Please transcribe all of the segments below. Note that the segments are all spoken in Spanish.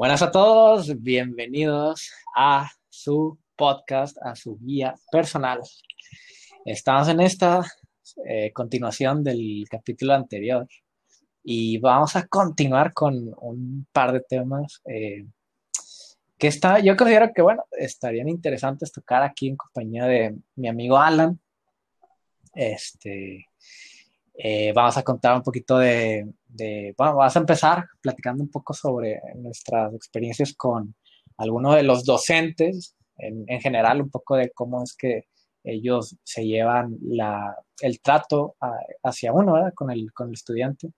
Buenas a todos, bienvenidos a su podcast, a su guía personal. Estamos en esta eh, continuación del capítulo anterior y vamos a continuar con un par de temas eh, que está, yo considero que, bueno, estarían interesantes tocar aquí en compañía de mi amigo Alan. Este, eh, vamos a contar un poquito de, bueno, vamos a empezar platicando un poco sobre nuestras experiencias con algunos de los docentes, en, general, un poco de cómo es que ellos se llevan el trato hacia uno, ¿verdad? Con el, con el estudiante.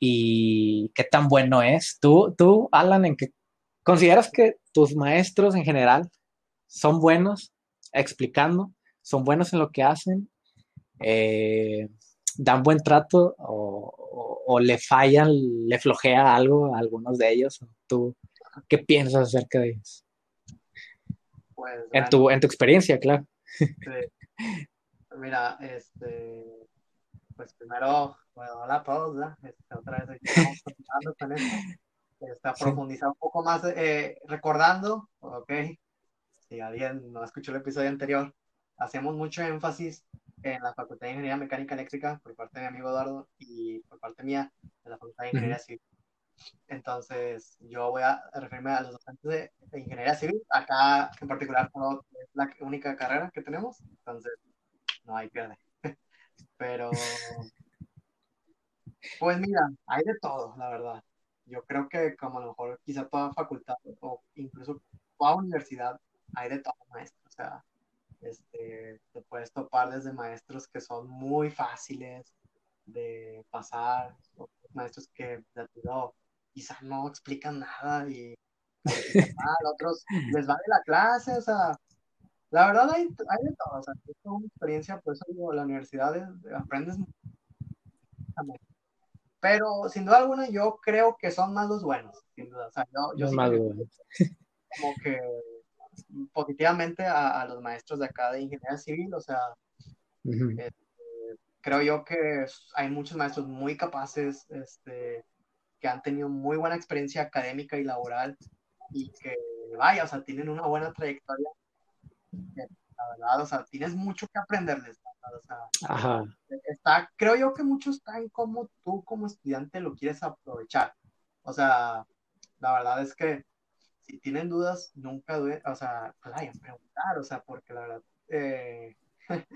Y qué tan bueno es. Tú, tú, Alan, ¿en qué consideras que tus maestros en general son buenos explicando? ¿Son buenos en lo que hacen? Eh, dan buen trato o, le fallan, le flojea algo a algunos de ellos? ¿Tú qué piensas acerca de ellos? Pues, en, tu, en tu experiencia, claro. Mira, este, pues primero, bueno, hola a todos, este, otra vez estamos continuando con esto. Está profundizar un poco más, eh, recordando, ok, si alguien no escuchó el episodio anterior, hacemos mucho énfasis en la Facultad de Ingeniería Mecánica Eléctrica por parte de mi amigo Eduardo y por parte mía en la Facultad de Ingeniería Civil. Entonces, yo voy a referirme a los docentes de, Ingeniería Civil. Acá, en particular, es la única carrera que tenemos, entonces no hay pierde. Pero, pues mira, hay de todo, la verdad. Yo creo que como a lo mejor quizá toda facultad o incluso toda universidad hay de todo maestro. O sea, este, te puedes topar desde maestros que son muy fáciles de pasar, maestros que de quizás no explican nada y mal, otros les va de la clase, o sea, la verdad hay, hay de todo, o sea, es una experiencia, por eso digo, la universidad aprendes pero sin duda alguna yo creo que son más los buenos, sin duda, o sea, yo, yo sí como que positivamente a, los maestros de acá de ingeniería civil, o sea, este, creo yo que hay muchos maestros muy capaces, este, que han tenido muy buena experiencia académica y laboral y que, vaya, o sea, tienen una buena trayectoria. La verdad, o sea, tienes mucho que aprenderles. O sea, Está, creo yo que muchos están como tú como estudiante lo quieres aprovechar. O sea, la verdad es que si tienen dudas, nunca duden, o sea, vayan a preguntar, o sea, porque la verdad, eh,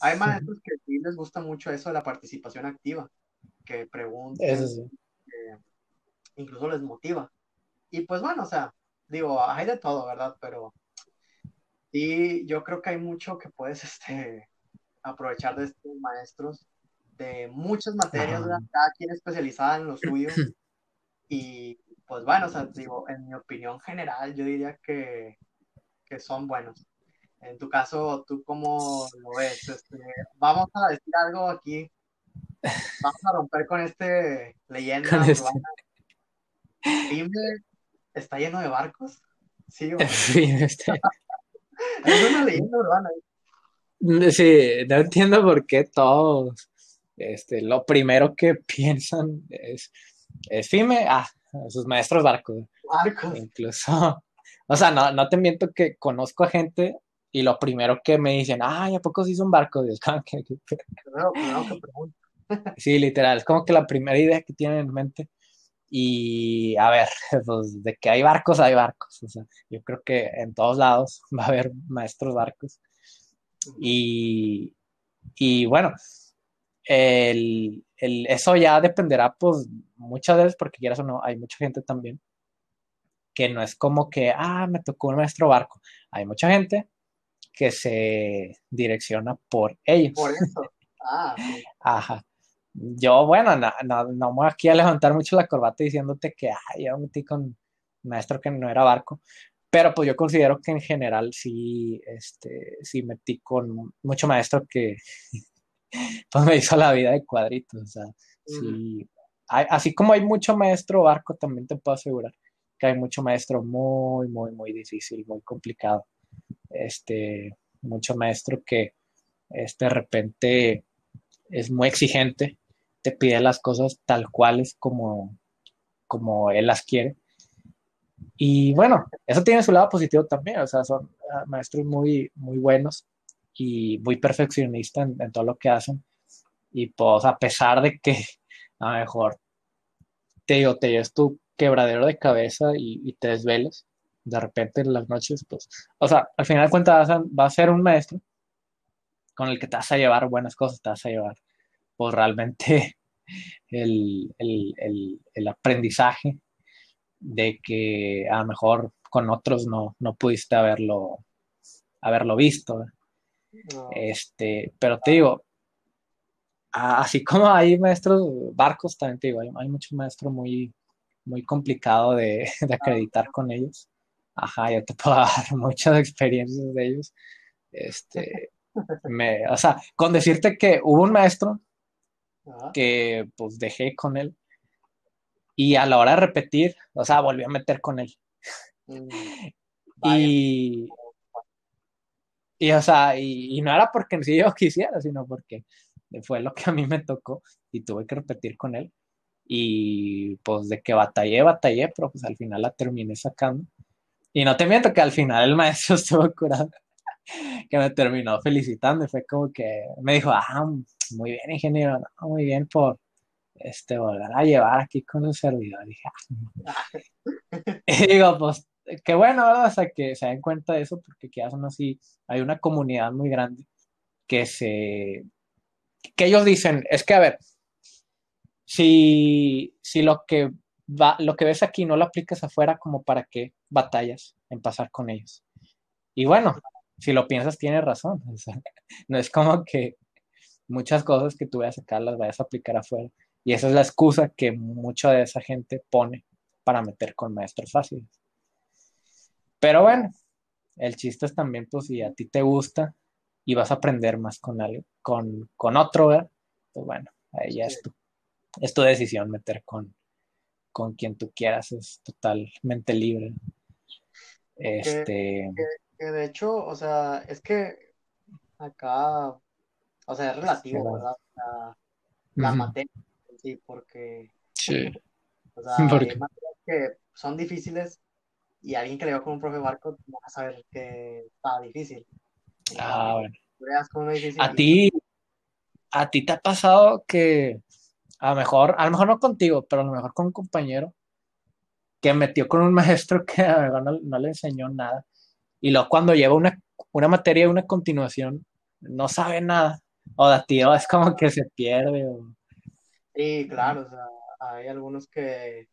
hay maestros que sí les gusta mucho eso de la participación activa, que pregunten, incluso les motiva. Y pues bueno, o sea, digo, hay de todo, ¿verdad? Pero sí, yo creo que hay mucho que puedes este, aprovechar de estos maestros de muchas materias, cada quien especializada en lo suyo. Y pues bueno, o sea, digo, en mi opinión general, yo diría que, que son buenos. En tu caso, ¿tú cómo lo ves? Este, vamos a decir algo aquí. Vamos a romper con este leyenda este. está lleno de barcos. Sí, está... es una leyenda urbana. Sí, no entiendo por qué todos, este, lo primero que piensan es, es FIME, ah, sus maestros barcos. Barcos. Incluso, o sea, no, no te miento que conozco a gente y lo primero que me dicen, ay, ¿a poco sí son barcos? sí, literal, es como que la primera idea que tienen en mente. Y a ver, pues de que hay barcos, hay barcos. O sea, yo creo que en todos lados va a haber maestros barcos. Y, y bueno, el, el, eso ya dependerá, pues, muchas veces, porque quieras o no, hay mucha gente también que no es como que, ah, me tocó un maestro barco. Hay mucha gente que se direcciona por ellos. Por eso. Ah, Ajá. Yo, bueno, no, no, no, me voy aquí a levantar mucho la corbata diciéndote que, ay, yo metí con un maestro que no era barco. Pero pues yo considero que en general sí, este, sí metí con mucho maestro que pues me hizo la vida de cuadritos. O sea, sí, así como hay mucho maestro barco, también te puedo asegurar que hay mucho maestro muy, muy, muy difícil, muy complicado. Este, mucho maestro que este, de repente es muy exigente, te pide las cosas tal cuales como, como él las quiere. Y bueno, eso tiene su lado positivo también, o sea, son ah, maestros muy, muy buenos y muy perfeccionistas en, todo lo que hacen. Y pues a pesar de que a lo mejor te te lleves tu quebradero de cabeza y, te desveles de repente en las noches, pues, o sea, al final de cuentas va a ser un maestro con el que te vas a llevar buenas cosas, te vas a llevar, pues realmente el, aprendizaje de que a lo mejor con otros no, no pudiste haberlo, haberlo visto. Este, pero te digo, así como hay maestros barcos, también te digo, hay, hay muchos maestros muy, muy complicado de, acreditar con ellos. Ajá, yo te puedo dar muchas experiencias de ellos. Este, me, o sea, con decirte que hubo un maestro que pues dejé con él y a la hora de repetir, o sea, volví a meter con él. Mm, y, y, o sea, y, no era porque si yo quisiera, sino porque fue lo que a mí me tocó y tuve que repetir con él. Y pues de que batallé, batallé, pero pues al final la terminé sacando. Y no te miento que al final el maestro estuvo curado, que me terminó felicitando y fue como que me dijo, ah, muy bien, ingeniero, muy bien por este volver a llevar aquí con el servidor. Y, dije, ah". y digo, pues qué bueno, ¿verdad? O que se den cuenta de eso, porque quizás aún así hay una comunidad muy grande que se, que ellos dicen, es que a ver, si, si lo que va, lo que ves aquí no lo aplicas afuera, como para qué batallas en pasar con ellos. Y bueno, si lo piensas, tienes razón. no es como que muchas cosas que tú vayas acá las vayas a aplicar afuera. Y esa es la excusa que mucha de esa gente pone para meter con maestros fáciles. Pero bueno, el chiste es también, pues, si a ti te gusta y vas a aprender más con, alguien, con, con otro, pues bueno, ahí ya es tu, es tu decisión meter con, con quien tú quieras, es totalmente libre. Este. Que, de hecho, o sea, es que acá, o sea, es relativo, ¿verdad? La, materia, sí, porque. Sí. O sea, hay materias que son difíciles y alguien que le va con un profe barco va a saber que está difícil. Ah, bueno. A ti, a ti te ha pasado que a lo mejor, a lo mejor no contigo, pero a lo mejor con un compañero que metió con un maestro que a lo mejor no, le enseñó nada. Y luego cuando lleva una, una materia, una continuación, no sabe nada. O de tío es como que se pierde. Sí, claro, o sea, hay algunos que,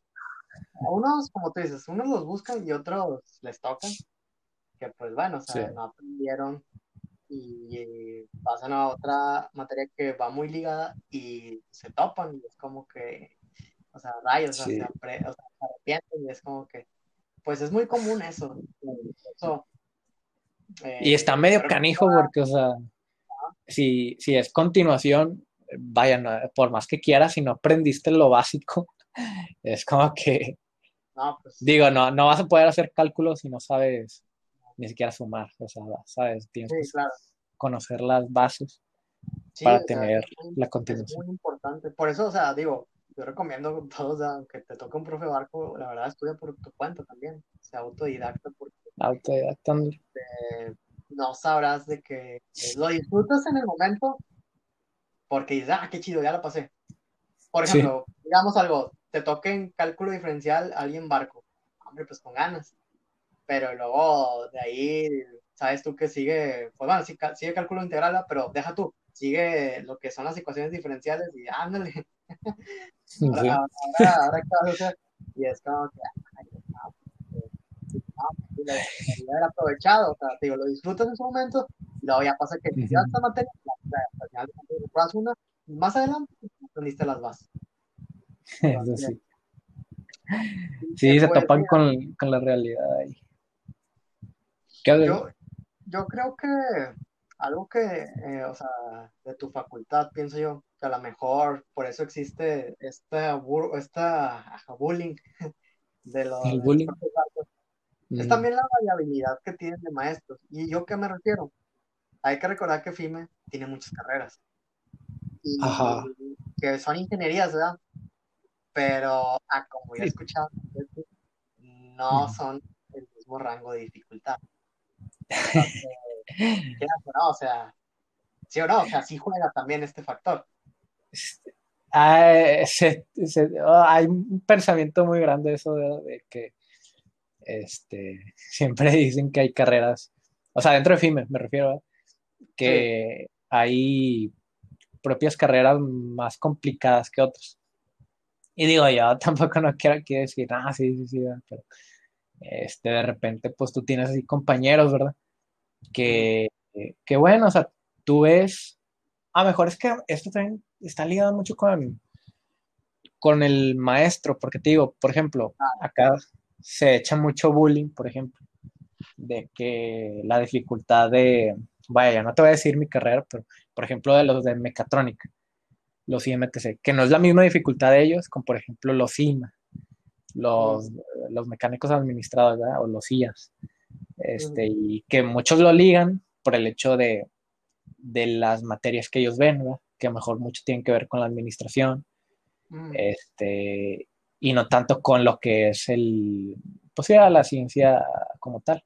unos, como tú dices, unos los buscan y otros les tocan, que pues bueno, o sea, no aprendieron y pasan a otra materia que va muy ligada y se topan y es como que, o sea, rayos, o, sea, se arrepienten y es como que, pues es muy común eso. y está medio canijo porque, o sea, si, si es continuación, vaya, por más que quieras, si no aprendiste lo básico, es como que, pues digo, no, no vas a poder hacer cálculos si no sabes ni siquiera sumar, o sea, ¿sabes? Tienes que conocer las bases para tener la continuación. Es muy importante. Por eso, o sea, digo, yo recomiendo a todos, aunque te toque un profe barco, la verdad estudia por tu cuenta también, sea autodidacta. Porque, autodidacta. no sabrás de que lo disfrutas en el momento porque dices, ah, qué chido, ya lo pasé. Por ejemplo, digamos algo, te toque en cálculo diferencial alguien barco, hombre, pues con ganas pero luego de ahí, sabes tú que sigue, pues bueno, sigue cálculo integral, pero deja tú, sigue lo que son las ecuaciones diferenciales y ándale. ahora, ahora, ahora, y es como que, ay, no, lo haber aprovechado, o sea, digo, lo disfrutas en su momento, y luego ya pasa que uh -huh. esta materia, al final una, más adelante aprendiste las bases. Eso sí. Sí, se topan con, con la realidad ahí. Yo, yo creo que algo que, eh, o sea, de tu facultad, pienso yo, que a lo mejor por eso existe esta, esta bullying de los... El bullying. Es mm. también la variabilidad que tienen de maestros. ¿Y yo qué me refiero? Hay que recordar que FIME tiene muchas carreras. Y que son ingenierías, ¿verdad? Pero, ah, como ya he escuchado, no son el mismo rango de dificultad. no, o sea, sí o no, o sea, sí juega también este factor. Este, hay, oh, hay un pensamiento muy grande eso de, que este, siempre dicen que hay carreras, o sea, dentro de FIME me refiero, que hay propias carreras más complicadas que otras. Y digo, yo tampoco no quiero aquí decir, ah, sí, sí, sí, pero este, de repente, pues tú tienes así compañeros, ¿verdad? Que, que bueno, o sea, tú ves, a mejor es que esto también está ligado mucho con, con el maestro, porque te digo, por ejemplo, ah. acá se echa mucho bullying, por ejemplo, de que la dificultad de, vaya, no te voy a decir mi carrera, pero por ejemplo de los de mecatrónica, los IMTC, que no es la misma dificultad de ellos con por ejemplo los IMA, los, los mecánicos administrados, o los IAS, este, y que muchos lo ligan por el hecho de, de las materias que ellos ven, que a lo mejor mucho tienen que ver con la administración, mm. este, y no tanto con lo que es el, pues ya la ciencia como tal.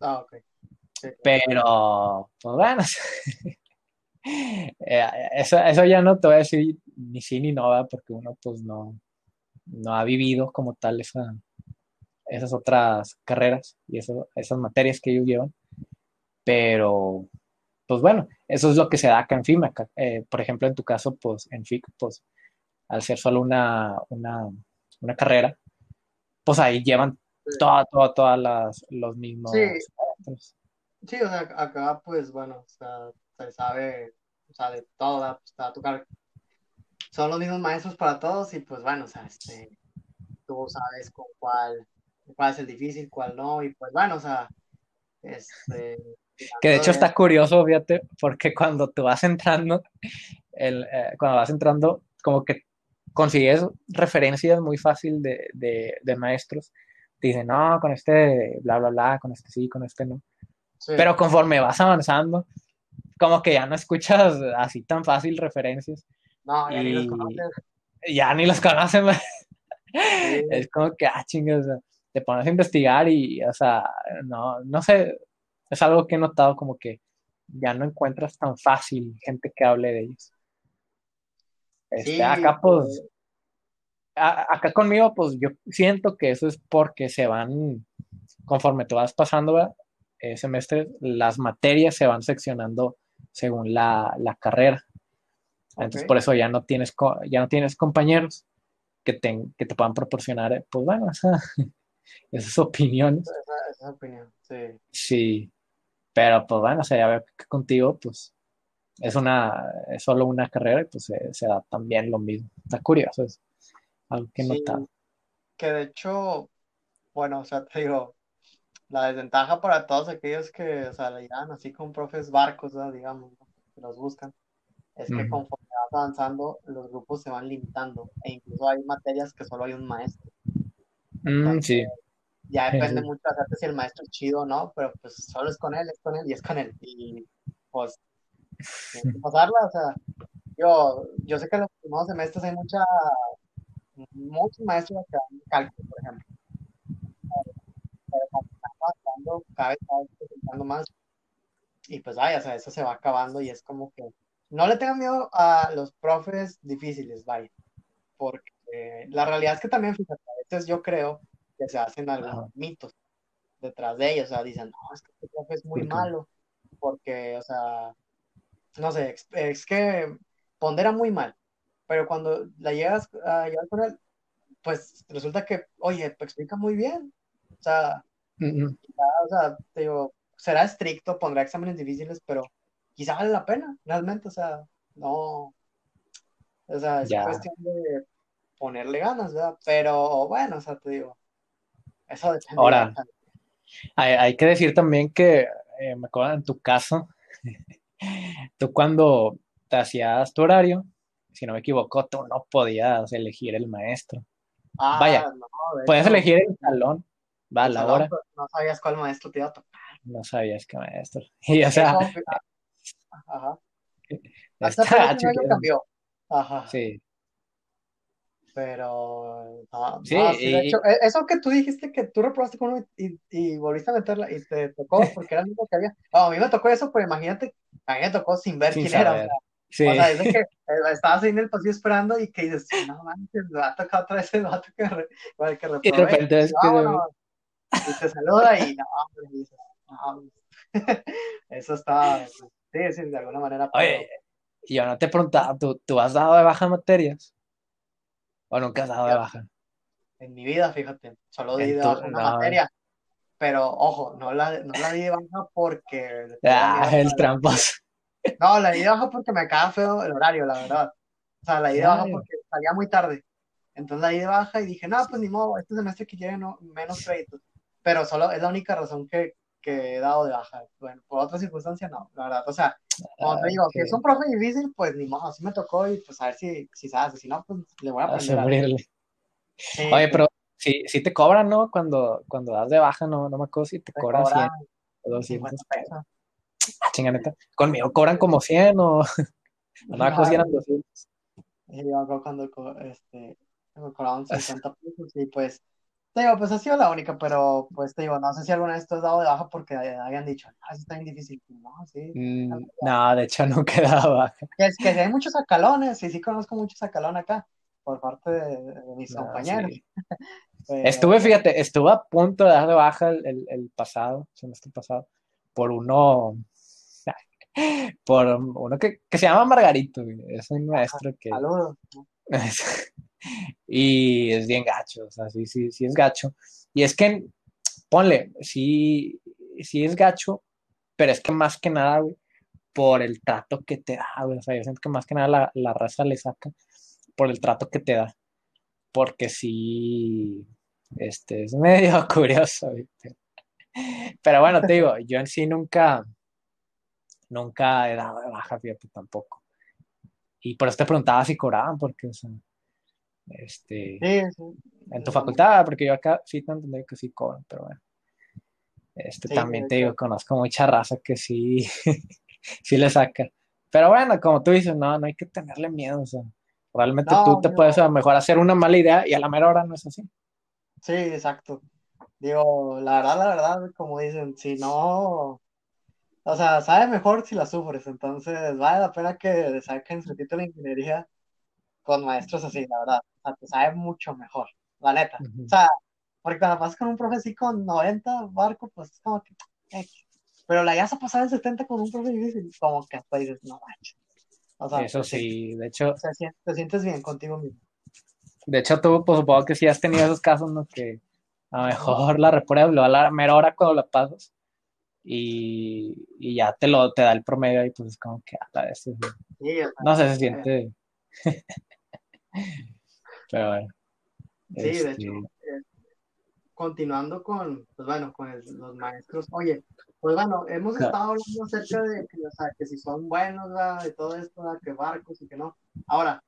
Ah, ok. Pero, pues bueno, eh, eso, eso, ya no te voy a decir ni sí ni no, porque uno pues no, no ha vivido como tal esa, esas otras carreras y eso, esas materias que ellos llevan. Pero, pues bueno, eso es lo que se da acá en FIMA. Eh, por ejemplo, en tu caso, pues en FIC, pues al ser solo una, una, una carrera, pues ahí llevan todas, todas, las, los mismos. Sí. o sea, acá pues bueno, o sea, se sabe, o sea, de todo, pues, tocar. Son los mismos maestros para todos y pues bueno, o sea, este, tú sabes con cuál, cuál es el difícil, cuál no, y pues bueno, o sea, este... Que de hecho está curioso, fíjate, porque cuando tú vas entrando, el, eh, cuando vas entrando, como que consigues referencias muy fácil de, de, de maestros. Te dicen, no, con este bla, bla, bla, con este sí, con este no. Pero conforme vas avanzando, como que ya no escuchas así tan fácil referencias. No, ya ni los conoces. Ya ni los conocen. Es como que, ah, chingas, te pones a investigar y, o sea, no, no sé, es algo que he notado como que ya no encuentras tan fácil gente que hable de ellos. Este, acá, pues, acá conmigo, pues yo siento que eso es porque se van, conforme tú vas pasando el semestre, las materias se van seccionando según la, carrera. Entonces, por eso ya no tienes, ya no tienes compañeros que te, que te puedan proporcionar, pues bueno, esa, esas opiniones. Esa, opinión, sí. Sí, pero pues bueno, o sea, ya veo que contigo, pues es una, es solo una carrera y pues se, da también lo mismo. Está curioso, es algo que he notado. Que de hecho, bueno, o sea, te digo, la desventaja para todos aquellos que, o sea, le llegan así con profes barcos, digamos, que los buscan, es que conforme vas avanzando, los grupos se van limitando e incluso hay materias que solo hay un maestro. Mm, sí. Ya depende mucho de si el maestro es chido o no, pero pues solo es con él, es con él y es con él. Y pues, tienes que pasarla, o sea, yo, yo sé que en los primeros semestres hay mucha, muchos maestros que dan cálculo, por ejemplo. Pero cuando cada vez, cada vez más. Y pues vaya, o sea, eso se va acabando y es como que no le tengan miedo a los profes difíciles, vaya, porque la realidad es que también, fíjate, a veces yo creo que se hacen algunos mitos detrás de ellos, o sea, dicen, no, es que este profe es muy malo, porque, o sea, no sé, es, que pondera muy mal, pero cuando la llegas a llegar con él, pues resulta que, oye, te explica muy bien, o sea, o sea, te digo, será estricto, pondrá exámenes difíciles, pero quizá vale la pena, realmente, o sea, no, o sea, es cuestión de ponerle ganas, ¿verdad? Pero bueno, o sea, te digo, eso depende. Ahora, hay, que decir también que, eh, me acuerdo en tu caso, tú cuando te hacías tu horario, si no me equivoco, tú no podías elegir el maestro. Ah, Vaya, no, puedes elegir el salón, va, la hora. No sabías cuál maestro te iba a tocar. No sabías qué maestro. Y o sea, Ajá. Hasta el cambió. Ajá. Sí. Pero, no, sí, de hecho, e, eso que tú dijiste que tú reprobaste con uno y, y, volviste a meterla y te tocó porque era el mismo que había. a mí me tocó eso, pero imagínate, a mí me tocó sin ver quién era. O sea, sí. o sea, es que eh, estabas ahí en el pasillo esperando y que dices, no manches, me va a tocar otra vez el vato que, re, que reprobé. Y de repente es que... y te saluda y no, no, eso está, sí, sí, de alguna manera. Oye, yo no te preguntaba, ¿tú, ¿tú has dado de baja materias? ¿O nunca has dado de baja? En mi vida, fíjate, solo di de baja una materia. Pero, ojo, no la, no la di de baja porque... Ah, el tramposo. No, la di de baja porque me quedaba feo el horario, la verdad. O sea, la di de baja porque salía muy tarde. Entonces la di de baja y dije, no, pues ni modo, este semestre que llegue no, menos créditos. Pero solo es la única razón que, que he dado de baja. Bueno, por otras circunstancias no, la verdad. O sea, como te digo, que es un profe difícil, pues ni modo, así me tocó y pues a ver si, si sabes, si no, pues le voy a aprender. A Oye, pues pero si, si te cobran, ¿no? Cuando, cuando das de baja, no, no me acuerdo si te, cobran 100 o 200 pesos. Ah, chinganeta. Conmigo cobran como 100 o... no me acuerdo si eran 200. Yo cuando este, me cobraban 50 pesos y pues te digo, pues ha sido la única, pero pues te digo, no sé si alguna vez tú has dado de baja porque hayan dicho, ah, está bien difícil. No, sí. Mm, no, de hecho dado baja. Es que hay muchos acalones, y sí conozco muchos acalones acá, por parte de, mis compañeros. Estuve, fíjate, estuve a punto de dar de baja el, el, pasado, semestre pasado, por uno, por uno que, que se llama Margarito, es un maestro que... Saludos. Y es bien gacho, o sea, sí, sí, sí es gacho. Y es que, ponle, sí, sí es gacho, pero es que más que nada, güey, por el trato que te da, güey, o sea, yo siento que más que nada la, la raza le saca por el trato que te da, porque sí, este, es medio curioso, güey. Pero bueno, te digo, yo en sí nunca, nunca he dado de baja, fíjate, tampoco. Y por eso te preguntaba si cobraban, porque, o sea, este, en tu facultad, porque yo acá sí te entendí que sí cobran, pero bueno. Este, también te digo, conozco mucha raza que sí, sí le saca. Pero bueno, como tú dices, no, no hay que tenerle miedo, o sea, realmente tú te puedes a lo mejor hacer una mala idea y a la mera hora no es así. Sí, exacto. Digo, la verdad, la verdad, como dicen, si no, o sea, sabe mejor si la sufres, entonces vale la pena que saquen su título de ingeniería con maestros así, la verdad. O sea, te sabe mucho mejor, la neta. O sea, porque cuando pasas con un profe así con 90 barcos, pues es como que. pero la ibas a pasar en 70 con un profe difícil, como que hasta dices, no manches. O sea, Eso sí, de hecho. te sientes bien contigo mismo. De hecho, tú, pues supongo que sí has tenido esos casos, ¿no? Que a lo mejor la repruebas, lo a la mera hora cuando la pasas. Y, y, ya te lo te da el promedio y pues es como que a la vez, no sé, se siente pero bueno. Sí, de este hecho, eh, continuando con, pues bueno, con los maestros, oye, pues bueno, hemos estado hablando acerca de que, o sea, que si son buenos, de todo esto, que barcos y que no. Ahora,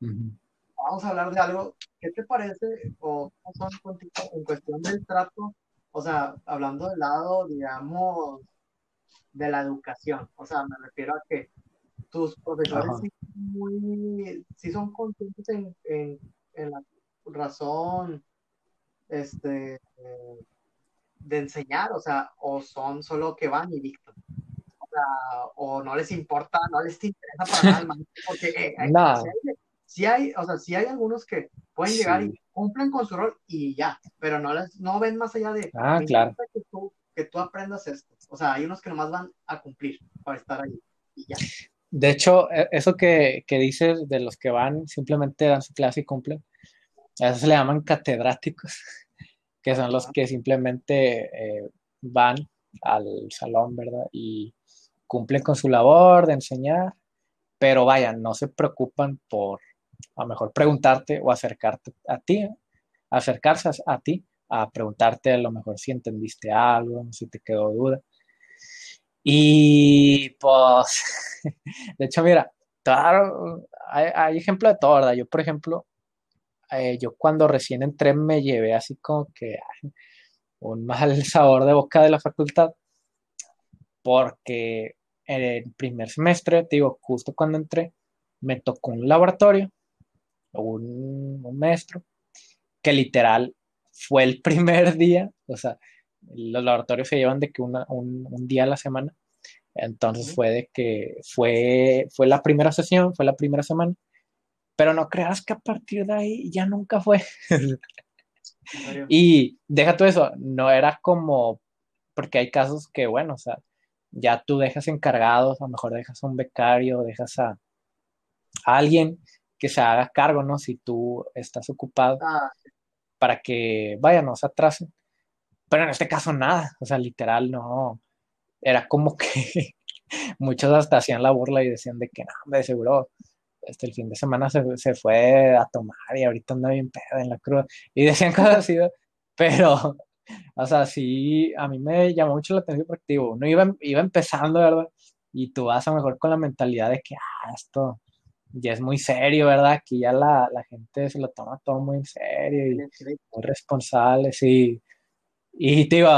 vamos a hablar de algo, ¿qué te parece o son en cuestión del trato? O sea, hablando del lado, digamos, de la educación, o sea, me refiero a que tus profesores sí, muy, sí son conscientes en, en, en, la razón este, de enseñar, o sea, o son solo que van y dictan. O, sea, o no les importa, no les interesa para nada el maestro, porque eh, sí, hay, o sea, sí hay algunos que pueden llegar y cumplen con su rol y ya, pero no les, no ven más allá de ah, claro. que, tú, que tú aprendas esto. O sea, hay unos que nomás van a cumplir para estar ahí y ya. De hecho, e, eso que, que, dices de los que van, simplemente dan su clase y cumplen, a eso se le llaman catedráticos, que son los que simplemente eh, van al salón, ¿verdad? Y cumplen con su labor de enseñar, pero vayan, no se preocupan por a lo mejor preguntarte o acercarte a ti, acercarse a ti, a preguntarte a lo mejor si entendiste algo, si te quedó duda. Y pues, de hecho, mira, claro, hay, ejemplo de todo, ¿verdad? Yo, por ejemplo, eh, yo cuando recién entré me llevé así como que un mal sabor de boca de la facultad, porque en el primer semestre, te digo, justo cuando entré, me tocó un laboratorio, un, un maestro, que literal fue el primer día, o sea, los laboratorios se llevan de que un, un, día a la semana, entonces fue de que fue, fue la primera sesión, fue la primera semana, pero no creas que a partir de ahí ya nunca fue. y deja todo eso, no era como, porque hay casos que, bueno, o sea, ya tú dejas encargados, a lo mejor dejas a un becario, dejas a, alguien que se haga cargo, ¿no? Si tú estás ocupado, ah, para que, vaya, no se atrasen. Pero en este caso nada, o sea, literal no, era como que muchos hasta hacían la burla y decían de que no, de seguro este, el fin de semana se, fue a tomar y ahorita anda bien pedo en la cruz. Y decían cosas así, pero, o sea, sí, a mí me llamó mucho la atención porque digo, uno iba, iba empezando, ¿verdad? Y tú vas a lo mejor con la mentalidad de que, ah, esto ya es muy serio, ¿verdad? Aquí ya la, gente se lo toma todo muy en serio y muy responsable, sí. Y te digo,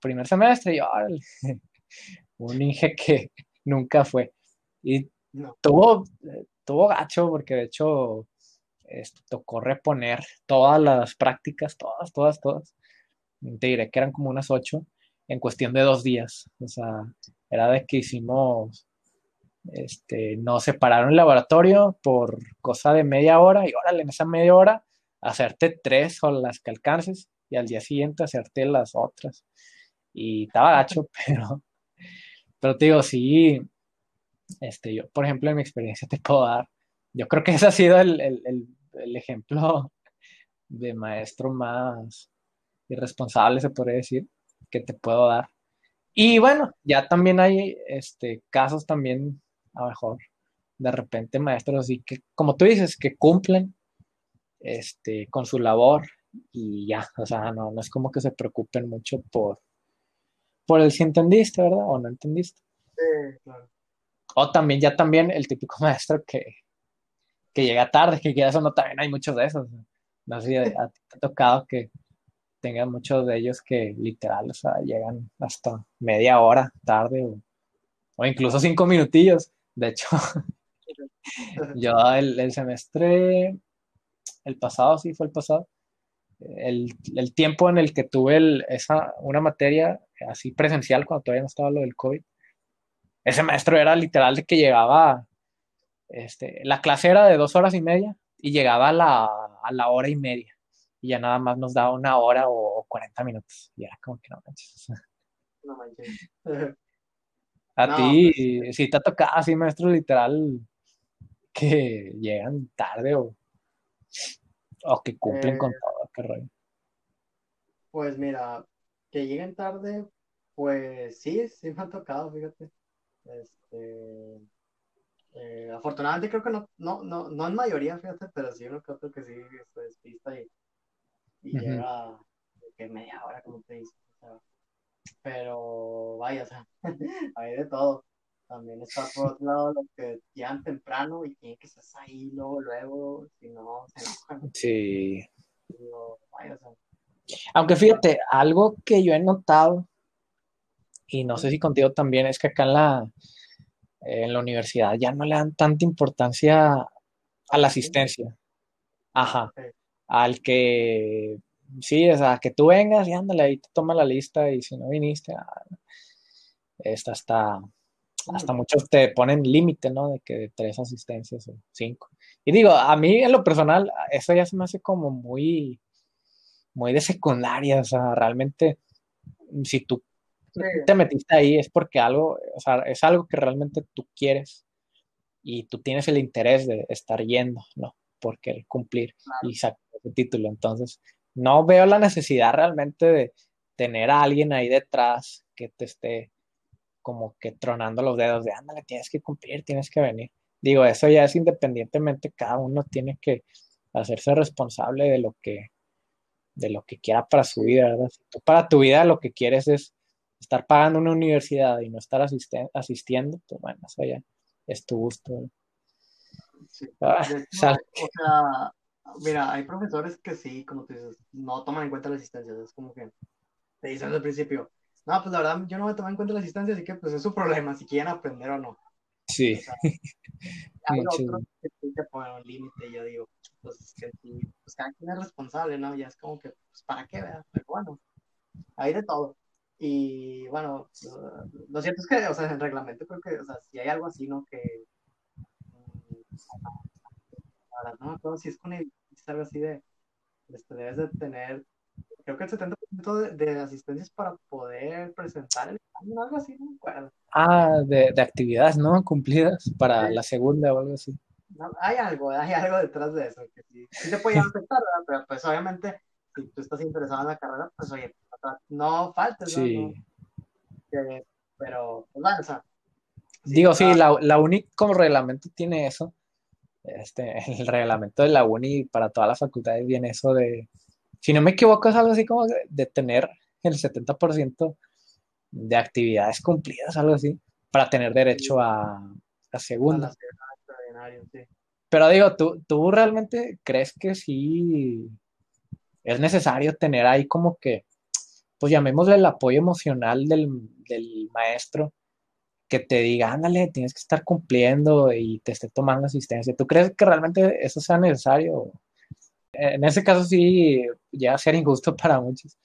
primer semestre, yo, un Inge que nunca fue. Y tuvo, tuvo gacho porque de hecho esto, tocó reponer todas las prácticas, todas, todas, todas. Te diré que eran como unas ocho en cuestión de dos días. O sea, era de que hicimos, este, nos separaron el laboratorio por cosa de media hora y órale, en esa media hora hacerte tres o las que alcances y al día siguiente hacerte las otras. Y estaba gacho, pero, pero te digo, sí, este, yo, por ejemplo, en mi experiencia te puedo dar, yo creo que ese ha sido el, ejemplo de maestro más irresponsable, se podría decir, que te puedo dar. Y bueno, ya también hay este, casos también, a lo mejor, de repente maestros así que, como tú dices, que cumplen este, con su labor y ya, o sea, no, no es como que se preocupen mucho por, por el si entendiste, ¿verdad? O no entendiste. Sí, claro. O también, ya también el típico maestro que, que llega tarde, que quieras o no, también hay muchos de esos. No sé si a, ti te ha tocado que tengan muchos de ellos que literal, o sea, llegan hasta media hora tarde o, incluso cinco minutillos. De hecho, yo el, el, semestre, el pasado, sí fue el pasado, el, el tiempo en el que tuve esa, una materia así presencial cuando todavía no estaba lo del COVID, ese maestro era literal de que llegaba, este, la clase era de dos horas y media y llegaba a la, a la hora y media y ya nada más nos daba una hora o, 40 minutos. Y era como que no manches. No manches. A ti, pues, si te ha tocado así, maestro literal, que llegan tarde o, o que cumplen con eh, todo, qué rollo. Pues mira, que lleguen tarde, pues sí, sí me ha tocado, fíjate. Este, eh, afortunadamente creo que no, no, no, no en mayoría, fíjate, pero sí uno creo que sí se despista y, y llega que media hora, como te dices. pero vaya, o sea, hay de todo. También está por otro lado los que llegan temprano y tienen que estar ahí luego, luego, si no, se enojan. Sí. Vaya, o sea, aunque fíjate, algo que yo he notado, y no sé si contigo también, es que acá en la, en la universidad ya no le dan tanta importancia a la asistencia. Ajá. Al que, sí, o sea, que tú vengas y ándale, ahí te toma la lista y si no viniste, ah, esta hasta, hasta muchos te ponen límite, ¿no? De que tres asistencias o cinco. Y digo, a mí en lo personal, eso ya se me hace como muy, muy de secundaria, o sea, realmente, si tú te metiste ahí es porque algo, o sea, es algo que realmente tú quieres y tú tienes el interés de estar yendo, ¿no? Porque el cumplir y sacar ese título. Entonces, no veo la necesidad realmente de tener a alguien ahí detrás que te esté como que tronando los dedos de, ándale, tienes que cumplir, tienes que venir. Digo, eso ya es independientemente, cada uno tiene que hacerse responsable de lo que, de lo que quiera para su vida, ¿verdad? Si tú para tu vida lo que quieres es estar pagando una universidad y no estar asistiendo, pues bueno, eso ya es tu gusto. Ah, o sea, mira, hay profesores que sí, como tú dices, no toman en cuenta la asistencia. Es como que te dicen al principio, no, pues la verdad yo no a tomar en cuenta la asistencia, así que pues es su problema, si quieren aprender o no. Sí. hay otros que un límite, yo digo, pues es que pues cada quien es responsable, ¿no? Ya es como que, pues para qué, ¿verdad? Pero bueno, hay de todo. Y bueno, lo cierto es que, o sea, en el reglamento creo que, o sea, si hay algo así, ¿no? Que. Ahora, no me acuerdo si es con el, algo así de. Este, debes de tener creo que el 70% de, de, asistencias para poder presentar el examen, algo así, no me acuerdo. Ah, de, de actividades, ¿no? Cumplidas para la segunda o algo así. No, hay algo, hay algo detrás de eso, que sí, sí te puede afectar, ¿verdad? Pero pues obviamente, si tú estás interesado en la carrera, pues oye, no faltes, sí. pero, pues bueno, o sea. Digo, sí, la, la UNI como reglamento tiene eso. Este, el reglamento de la UNI para todas las facultades viene eso de si no me equivoco, es algo así como de tener el 70% de actividades cumplidas, algo así, para tener derecho a, la segunda. Pero digo, ¿tú, ¿tú realmente crees que sí es necesario tener ahí como que, pues llamémosle el apoyo emocional del, del maestro, que te diga, ándale, tienes que estar cumpliendo y te esté tomando asistencia. ¿Tú crees que realmente eso sea necesario? En ese caso sí llega a ser injusto para muchos.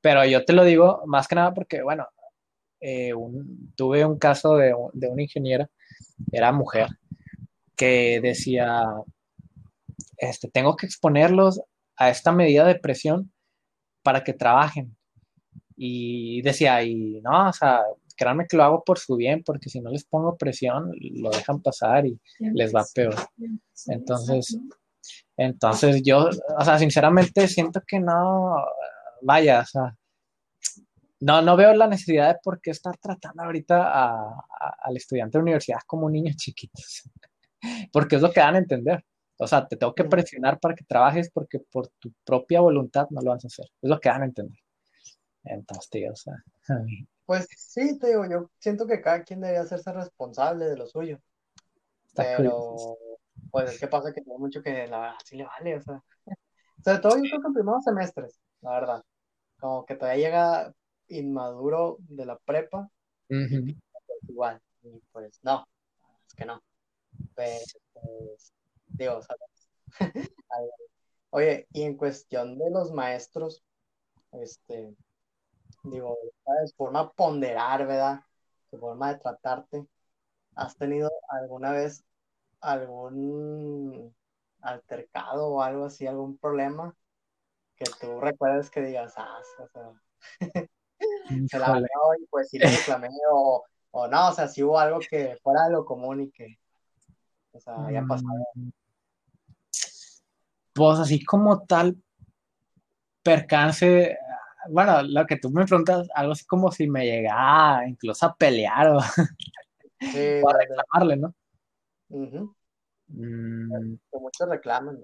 Pero yo te lo digo más que nada porque, bueno, eh, tuve un caso de, de, una ingeniera, era mujer, que decía, este, tengo que exponerlos a esta medida de presión para que trabajen. Y decía, y no, o sea, créanme que lo hago por su bien, porque si no les pongo presión, lo dejan pasar y les va peor. Entonces, entonces yo, o sea, sinceramente siento que no, vaya, o sea, no, no veo la necesidad de por qué estar tratando ahorita al estudiante de universidad como un niño chiquito, porque es lo que dan a entender. O sea, te tengo que presionar para que trabajes porque por tu propia voluntad no lo vas a hacer. Es lo que dan a entender. Entonces, tío, o sea. Pues sí, te digo, yo siento que cada quien debería hacerse responsable de lo suyo. pero, pues, ¿qué pasa? Que tiene mucho que la verdad sí le vale, o sea. Sobre todo yo creo que en primeros semestres, la verdad. Como que todavía llega inmaduro de la prepa. pues, igual. Y pues no, es que no. Pero, pues, digo, ¿sabes? Oye, y en cuestión de los maestros, este, digo, ¿sabes? Forma ponderar, ¿verdad? Su forma de tratarte. ¿Has tenido alguna vez algún altercado o algo así, algún problema que tú recuerdes que digas, ah, o sea, se la veo y pues sí le reclamé o, o, no, o sea, si hubo algo que fuera lo común y que, o sea, haya pasado. Mm. Pues así como tal percance, bueno, lo que tú me preguntas, algo así como si me llegara incluso a pelear o, sí, a reclamarle, ¿no? Uh muchos reclaman.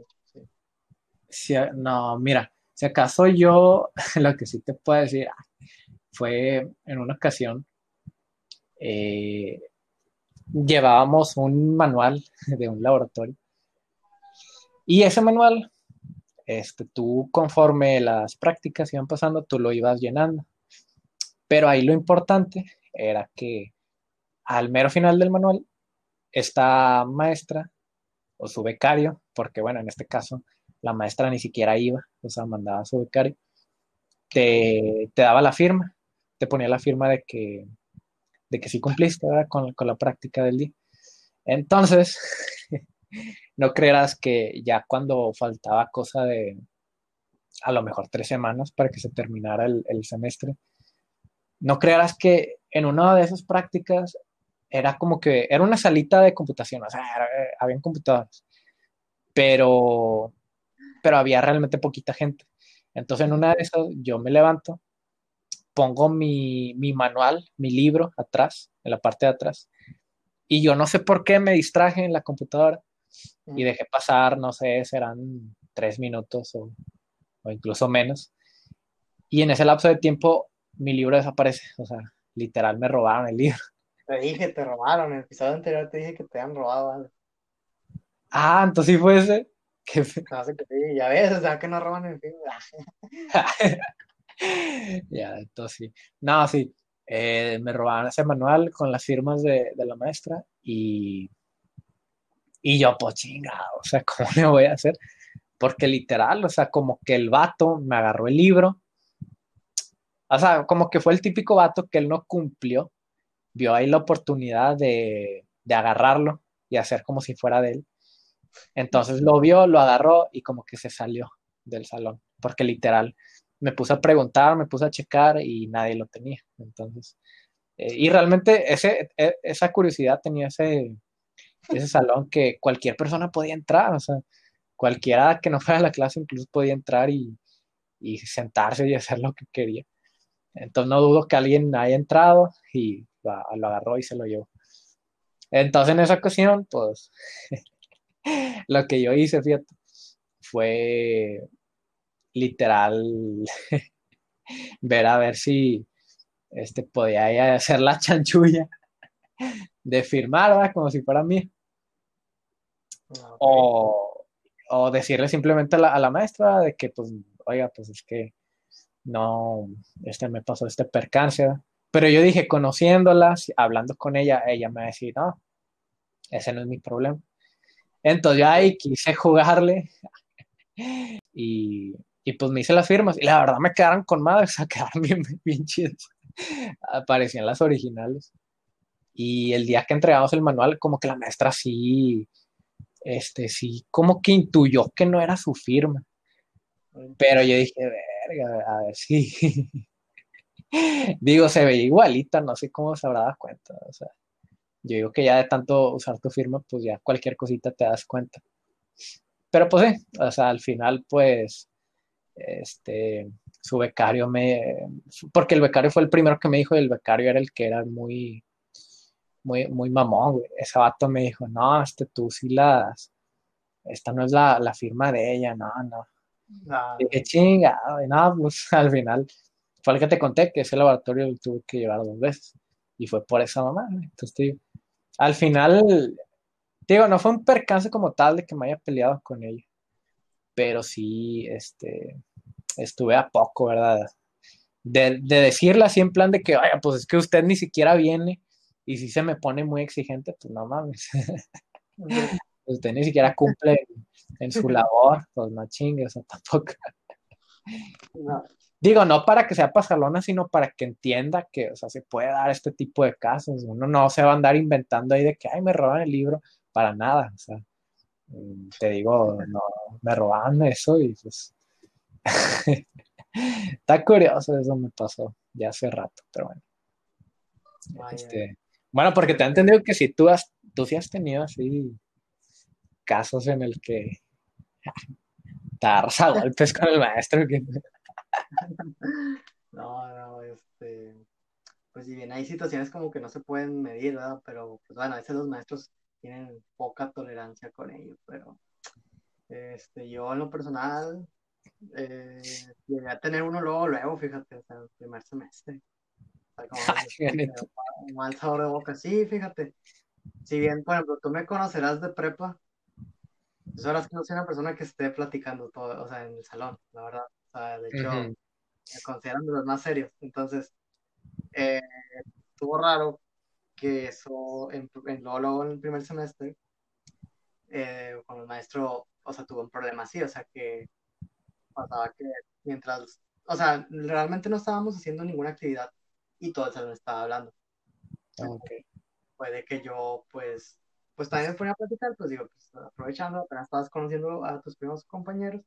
Sí. no, mira, si acaso yo, lo que sí te puedo decir, fue en una ocasión, eh, llevábamos un manual de un laboratorio y ese manual, este, tú conforme las prácticas iban pasando, tú lo ibas llenando. Pero ahí lo importante era que al mero final del manual esta maestra o su becario, porque bueno, en este caso la maestra ni siquiera iba, o sea, mandaba a su becario, te, daba la firma, te ponía la firma de que, de que sí cumpliste con, con la práctica del día. Entonces, no creerás que ya cuando faltaba cosa de a lo mejor tres semanas para que se terminara el, el semestre, no creerás que en una de esas prácticas era como que era una salita de computación, o sea, eh, habían computadores, pero, pero había realmente poquita gente. Entonces en una de esas yo me levanto, pongo mi, mi manual, mi libro atrás, en la parte de atrás, y yo no sé por qué me distraje en la computadora y dejé pasar, no sé, serán tres minutos o, o incluso menos. Y en ese lapso de tiempo mi libro desaparece, o sea, literal me robaron el libro. Te dije, te robaron. En el episodio anterior te dije que te han robado algo. Ah, entonces sí fue ese. que sí, ya ves, o sea que no roban el fin. ya, entonces sí. No, sí. eh, me robaban ese manual con las firmas de, la maestra y, y yo, pues chingado, o sea, ¿cómo le voy a hacer? Porque literal, o sea, como que el vato me agarró el libro, o sea, como que fue el típico vato que él no cumplió, vio ahí la oportunidad de, de agarrarlo y hacer como si fuera de él. Entonces lo vio, lo agarró y como que se salió del salón, porque literal me puse a preguntar, me puse a checar y nadie lo tenía. Entonces, eh, y realmente ese, e, esa curiosidad tenía ese, ese salón que cualquier persona podía entrar, o sea, cualquiera que no fuera a la clase incluso podía entrar y, y sentarse y hacer lo que quería. Entonces no dudo que alguien haya entrado y lo agarró y se lo llevó. Entonces en esa ocasión, pues, lo que yo hice, fíjate, fue literal ver a ver si este, podía hacer la chanchulla de firmar, como si fuera mí. Ah, o, o, decirle simplemente a la, maestra de que, pues, oiga, pues es que no, este me pasó este percance. Pero yo dije, conociéndola, hablando con ella, ella me decía, no, ese no es mi problema. Entonces yo ahí quise jugarle y, y, pues me hice las firmas y la verdad me quedaron con madre, o sea, quedaron bien, bien chidas. Aparecían las originales. Y el día que entregamos el manual, como que la maestra sí, este, sí, como que intuyó que no era su firma. Pero yo dije, verga, a ver si. Digo, se veía igualita, no sé cómo se habrá dado cuenta. O sea, yo digo que ya de tanto usar tu firma, pues ya cualquier cosita te das cuenta. Pero pues sí, o sea, al final, pues, este, su becario me, porque el becario fue el primero que me dijo, y el becario era el que era muy, muy, muy mamón, güey. Ese vato me dijo, no, este, tú sí las, esta no es la, la firma de ella, no, no. Ah. Qué chinga, y nada, pues al final fue el que te conté que ese laboratorio tuve que llevar dos veces y fue por esa mamá. Entonces, al final, digo, no fue un percance como tal de que me haya peleado con ella, pero sí, este, estuve a poco, ¿verdad? De, de decirle así en plan de que, vaya, pues es que usted ni siquiera viene y si se me pone muy exigente, pues no mames. usted ni siquiera cumple en, su labor, pues no chingue, o sea, tampoco. Digo, no para que sea pasalona, sino para que entienda que, o sea, se puede dar este tipo de casos. Uno no se va a andar inventando ahí de que, ay, me roban el libro, para nada. O sea, mm, te digo, no, me roban eso y pues. Está curioso, eso me pasó ya hace rato, pero bueno. Este, bueno, porque te he entendido que si tú has, tú sí has tenido así casos en el que te a golpes con el maestro. Que... no, no, este, pues si bien hay situaciones como que no se pueden medir, ¿verdad? Pero, pues bueno, a veces los maestros tienen poca tolerancia con ellos, pero, este, yo en lo personal, eh, llegué a tener uno luego, luego, fíjate, o sea, el primer semestre. O sea, un mal sabor de boca, sí, fíjate. Si bien, por ejemplo, tú me conocerás de prepa, pues ahora que no soy una persona que esté platicando todo, o sea, en el salón, la verdad de hecho, me consideran de los más serios. Entonces, eh, estuvo raro que eso, en, en, luego, en el primer semestre, eh, con el maestro, o sea, tuvo un problema así, o sea, que pasaba que mientras, o sea, realmente no estábamos haciendo ninguna actividad y todo el salón estaba hablando. Okay. Puede que yo, pues, pues también me ponía a platicar, pues digo, pues aprovechando, apenas estabas conociendo a tus primeros compañeros,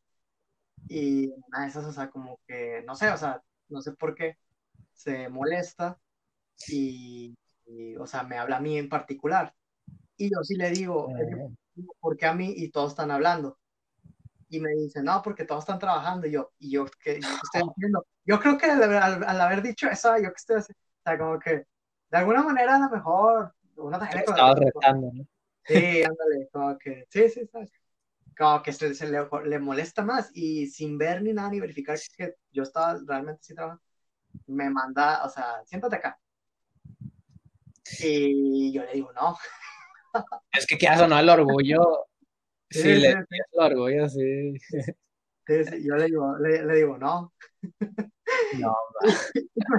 y una de esas, o sea, como que, no sé, o sea, no sé por qué, se molesta y, o sea, me habla a mí en particular. Y yo sí le digo, ¿por qué a mí? Y todos están hablando. Y me dice, no, porque todos están trabajando. Y yo, y yo, ¿qué, estoy haciendo? Yo creo que al, haber dicho eso, yo que estoy haciendo, o sea, como que, de alguna manera, a lo mejor, una tarjeta. Estaba retando, ¿no? Sí, ándale, como que, sí, sí, sabes como que se, le, le, molesta más y sin ver ni nada ni verificar que yo estaba realmente sí trabajando, me manda, o sea, siéntate acá. Y yo le digo, no. Es que qué o no el orgullo. Sí, le el orgullo, sí. Yo le digo, le, digo, no. No,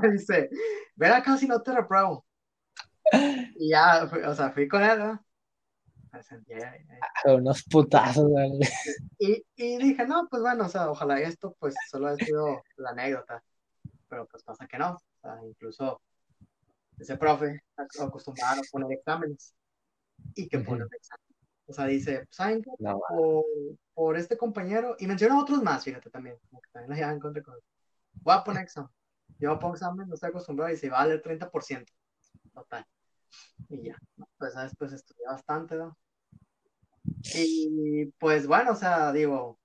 me dice, ven acá si no te repruebo. Y ya, o sea, fui con él, ¿no? Unos putazos, y, y dije, no, pues bueno, o sea, ojalá esto pues solo haya sido la anécdota. Pero pues pasa que no. O sea, incluso ese profe acostumbrado a poner exámenes y que pone exámenes o sea, dice, ¿saben qué? por, este compañero, y menciona otros más, fíjate también, como que también la llevan contra con Voy a poner examen. Yo pongo examen, no estoy acostumbrado y se va a leer 30%. Total. Y ya. Pues después estudié bastante, ¿no? Y pues bueno, o sea, digo,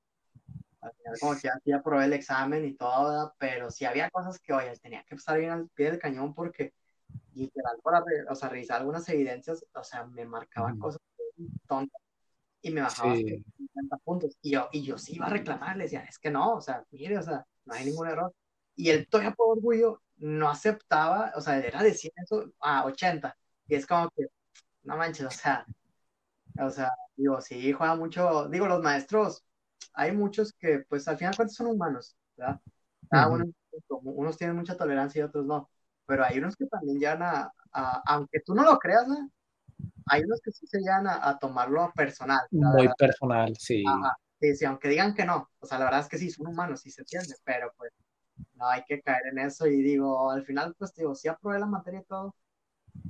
al final como que ya, ya probé el examen y todo, pero sí había cosas que, oye, tenía que estar bien al pie del cañón porque literal para, o sea, revisar algunas evidencias, o sea, me marcaban cosas tonta y me bajaba 50 puntos. Y yo, y yo sí iba a reclamar, le decía, es que no, o sea, mire, o sea, no hay ningún error. Y el todavía por orgullo no aceptaba, o sea, era de 100 a 80. Y es como que, no manches, o sea, o sea, digo, sí, juega mucho, digo, los maestros, hay muchos que, pues, al final cuentas son humanos, ¿verdad? unos tienen mucha tolerancia y otros no, pero hay unos que también llegan a, a aunque tú no lo creas, ¿no? hay unos que sí se llegan a, tomarlo personal. Muy personal, sí. Sí, sí, aunque digan que no, o sea, la verdad es que sí, son humanos, sí se entiende, pero pues no hay que caer en eso y digo, al final, pues digo, sí aprobé la materia y todo,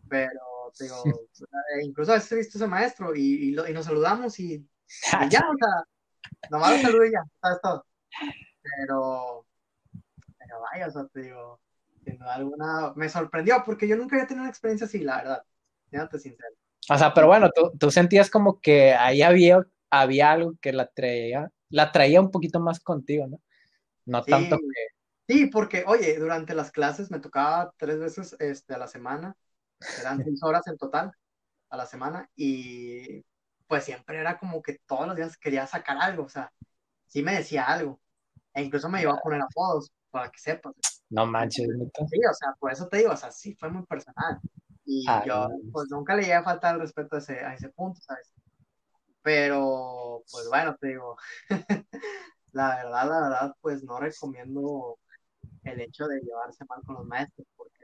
pero digo, eh, incluso a veces he visto ese maestro y, y, nos saludamos y, ya, o sea, nomás lo saludo y ya, sabes todo. Pero, pero vaya, o sea, te digo, sin duda alguna, me sorprendió porque yo nunca había tenido una experiencia así, la verdad, siéntate sincero. O sea, pero bueno, tú, tú sentías como que ahí había, había algo que la traía, la traía un poquito más contigo, ¿no? No tanto que... Sí, porque, oye, durante las clases me tocaba tres veces este, a la semana, eran seis horas en total a la semana, y pues siempre era como que todos los días quería sacar algo, o sea, sí me decía algo, e incluso me iba a poner apodos, para que sepas. No manches, Sí, o sea, por eso te digo, o sea, sí fue muy personal. Y ah, yo, pues nunca le llegué a faltar el respeto a ese, a ese punto, ¿sabes? Pero, pues bueno, te digo, la verdad, la verdad, pues no recomiendo el hecho de llevarse mal con los maestros, porque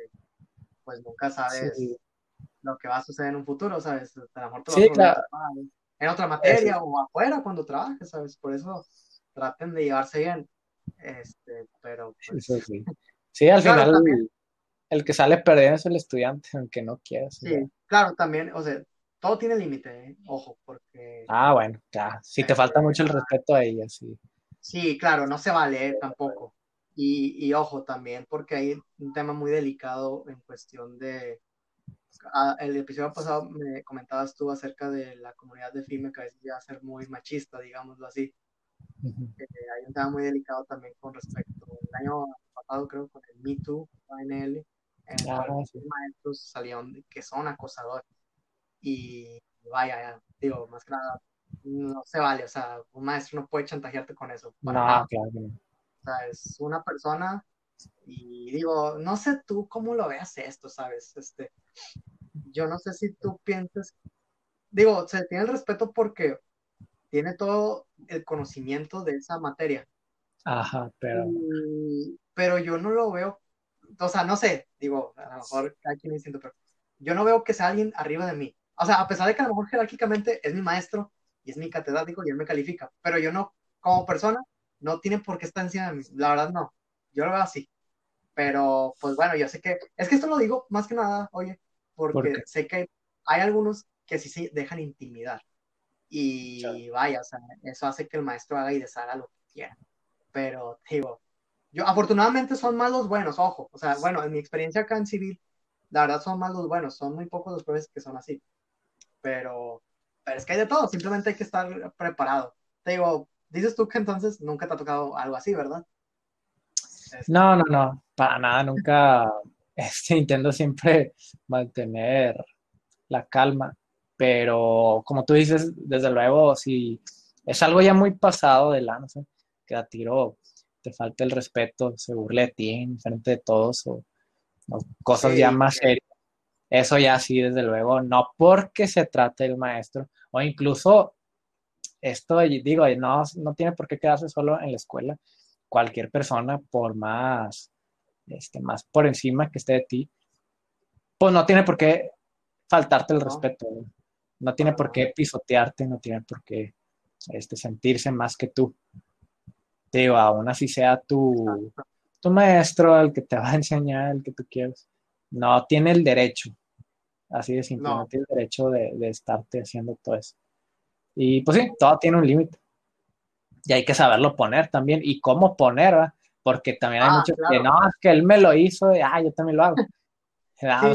pues nunca sabes lo que va a suceder en un futuro, ¿sabes? A lo mejor sí, claro. en otra materia o afuera cuando trabajes, ¿sabes? Por eso traten de llevarse bien. Este, pero pues... sí. sí, al final el que sale perdiendo es el estudiante, aunque no quieras. Sí, claro, también, o sea, todo tiene límite, ¿eh? ojo, porque... Ah, bueno, ya, si te falta mucho el respeto a ella, sí. Sí, claro, no se vale ¿eh? tampoco. Y, y, ojo también, porque hay un tema muy delicado en cuestión de... Ah, el episodio pasado me comentabas tú acerca de la comunidad de FIME que a veces ya ser muy machista, digámoslo así. Eh, hay un tema muy delicado también con respecto, el año pasado creo, con el Me Too, ANL, en ah, maestros salieron que son acosadores. Y vaya, digo, más que nada, no se vale, o sea, un maestro no puede chantajearte con eso. No, claro O sea, es una persona y digo, no sé tú cómo lo veas esto, ¿sabes? Este, yo no sé si tú piensas, digo, se tiene el respeto porque tiene todo el conocimiento de esa materia. Ajá, pero... pero yo no lo veo o sea, no sé, digo, a lo mejor cada quien siento, pero yo no veo que sea alguien arriba de mí. O sea, a pesar de que a lo mejor jerárquicamente es mi maestro y es mi catedrático y él me califica, pero yo no, como persona, no tiene por qué estar encima de mí. La verdad, no. Yo lo veo así. Pero, pues bueno, yo sé que, es que esto lo digo más que nada, oye, porque sé que hay, algunos que sí se dejan intimidar. Y vaya, o sea, eso hace que el maestro haga y deshaga lo que quiera. Pero, digo, yo, afortunadamente son más los buenos, ojo. O sea, bueno, en mi experiencia acá en civil, la verdad son más los buenos. Son muy pocos los profes que son así. Pero, pero es que hay de todo. Simplemente hay que estar preparado. Te digo, dices tú que entonces nunca te ha tocado algo así, ¿verdad? No, no, no. Para nada, nunca. Este, intento siempre mantener la calma. Pero, como tú dices, desde luego, si es algo ya muy pasado de la, no sé, que a tiro te falta el respeto, se burle de ti en frente de todos o, cosas ya más serias. Eso ya sí, desde luego, no porque se trate del maestro o incluso esto, digo, no, no tiene por qué quedarse solo en la escuela. Cualquier persona, por más, este, más por encima que esté de ti, pues no tiene por qué faltarte el respeto. ¿no? tiene por qué pisotearte, no tiene por qué este, sentirse más que tú. Digo, aún así sea tu, tu maestro, el que te va a enseñar, el que tú quieras. No tiene el derecho, así de simple, no, tiene el derecho de, de estarte haciendo todo eso. Y pues sí, todo tiene un límite. Y hay que saberlo poner también. Y cómo poner, Porque también hay ah, muchos que no, es que él me lo hizo y ah, yo también lo hago. Ah,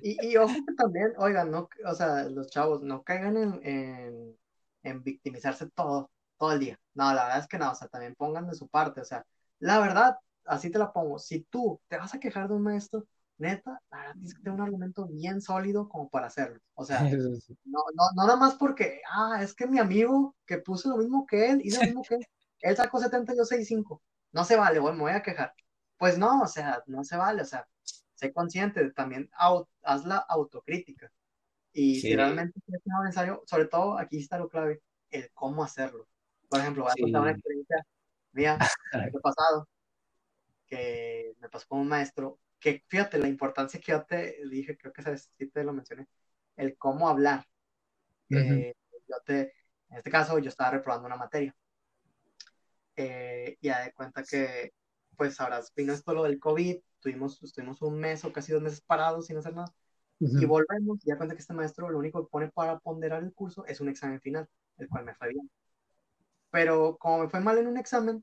y, y, ojo que también, oigan, no, o sea, los chavos no caigan en, en, victimizarse todo, todo el día. No, la verdad es que no, o sea, también pongan de su parte. O sea, la verdad, así te la pongo. Si tú te vas a quejar de un maestro, neta, la verdad tienes que tener un argumento bien sólido como para hacerlo. O sea, no, no, no nada más porque, ah, es que mi amigo que puso lo mismo que él, hizo lo mismo que él, él sacó 70 y yo 6.5. No se vale, me voy a quejar. Pues no, o sea, no se vale, o sea, sé consciente, también haz la autocrítica. Y si realmente es necesario, sobre todo aquí está lo clave, el cómo hacerlo. Por ejemplo, voy a contar una experiencia mía, el pasado, que me pasó con un maestro que fíjate la importancia que yo te dije, creo que sí te lo mencioné, el cómo hablar. Eh, yo te, en este caso, yo estaba reprobando una materia. Eh, y ya de cuenta que, pues ahora vino esto lo del COVID, tuvimos, estuvimos un mes o casi dos meses parados sin hacer nada. Y volvemos, y ya cuenta que este maestro lo único que pone para ponderar el curso es un examen final, el cual me fue bien. Pero como me fue mal en un examen,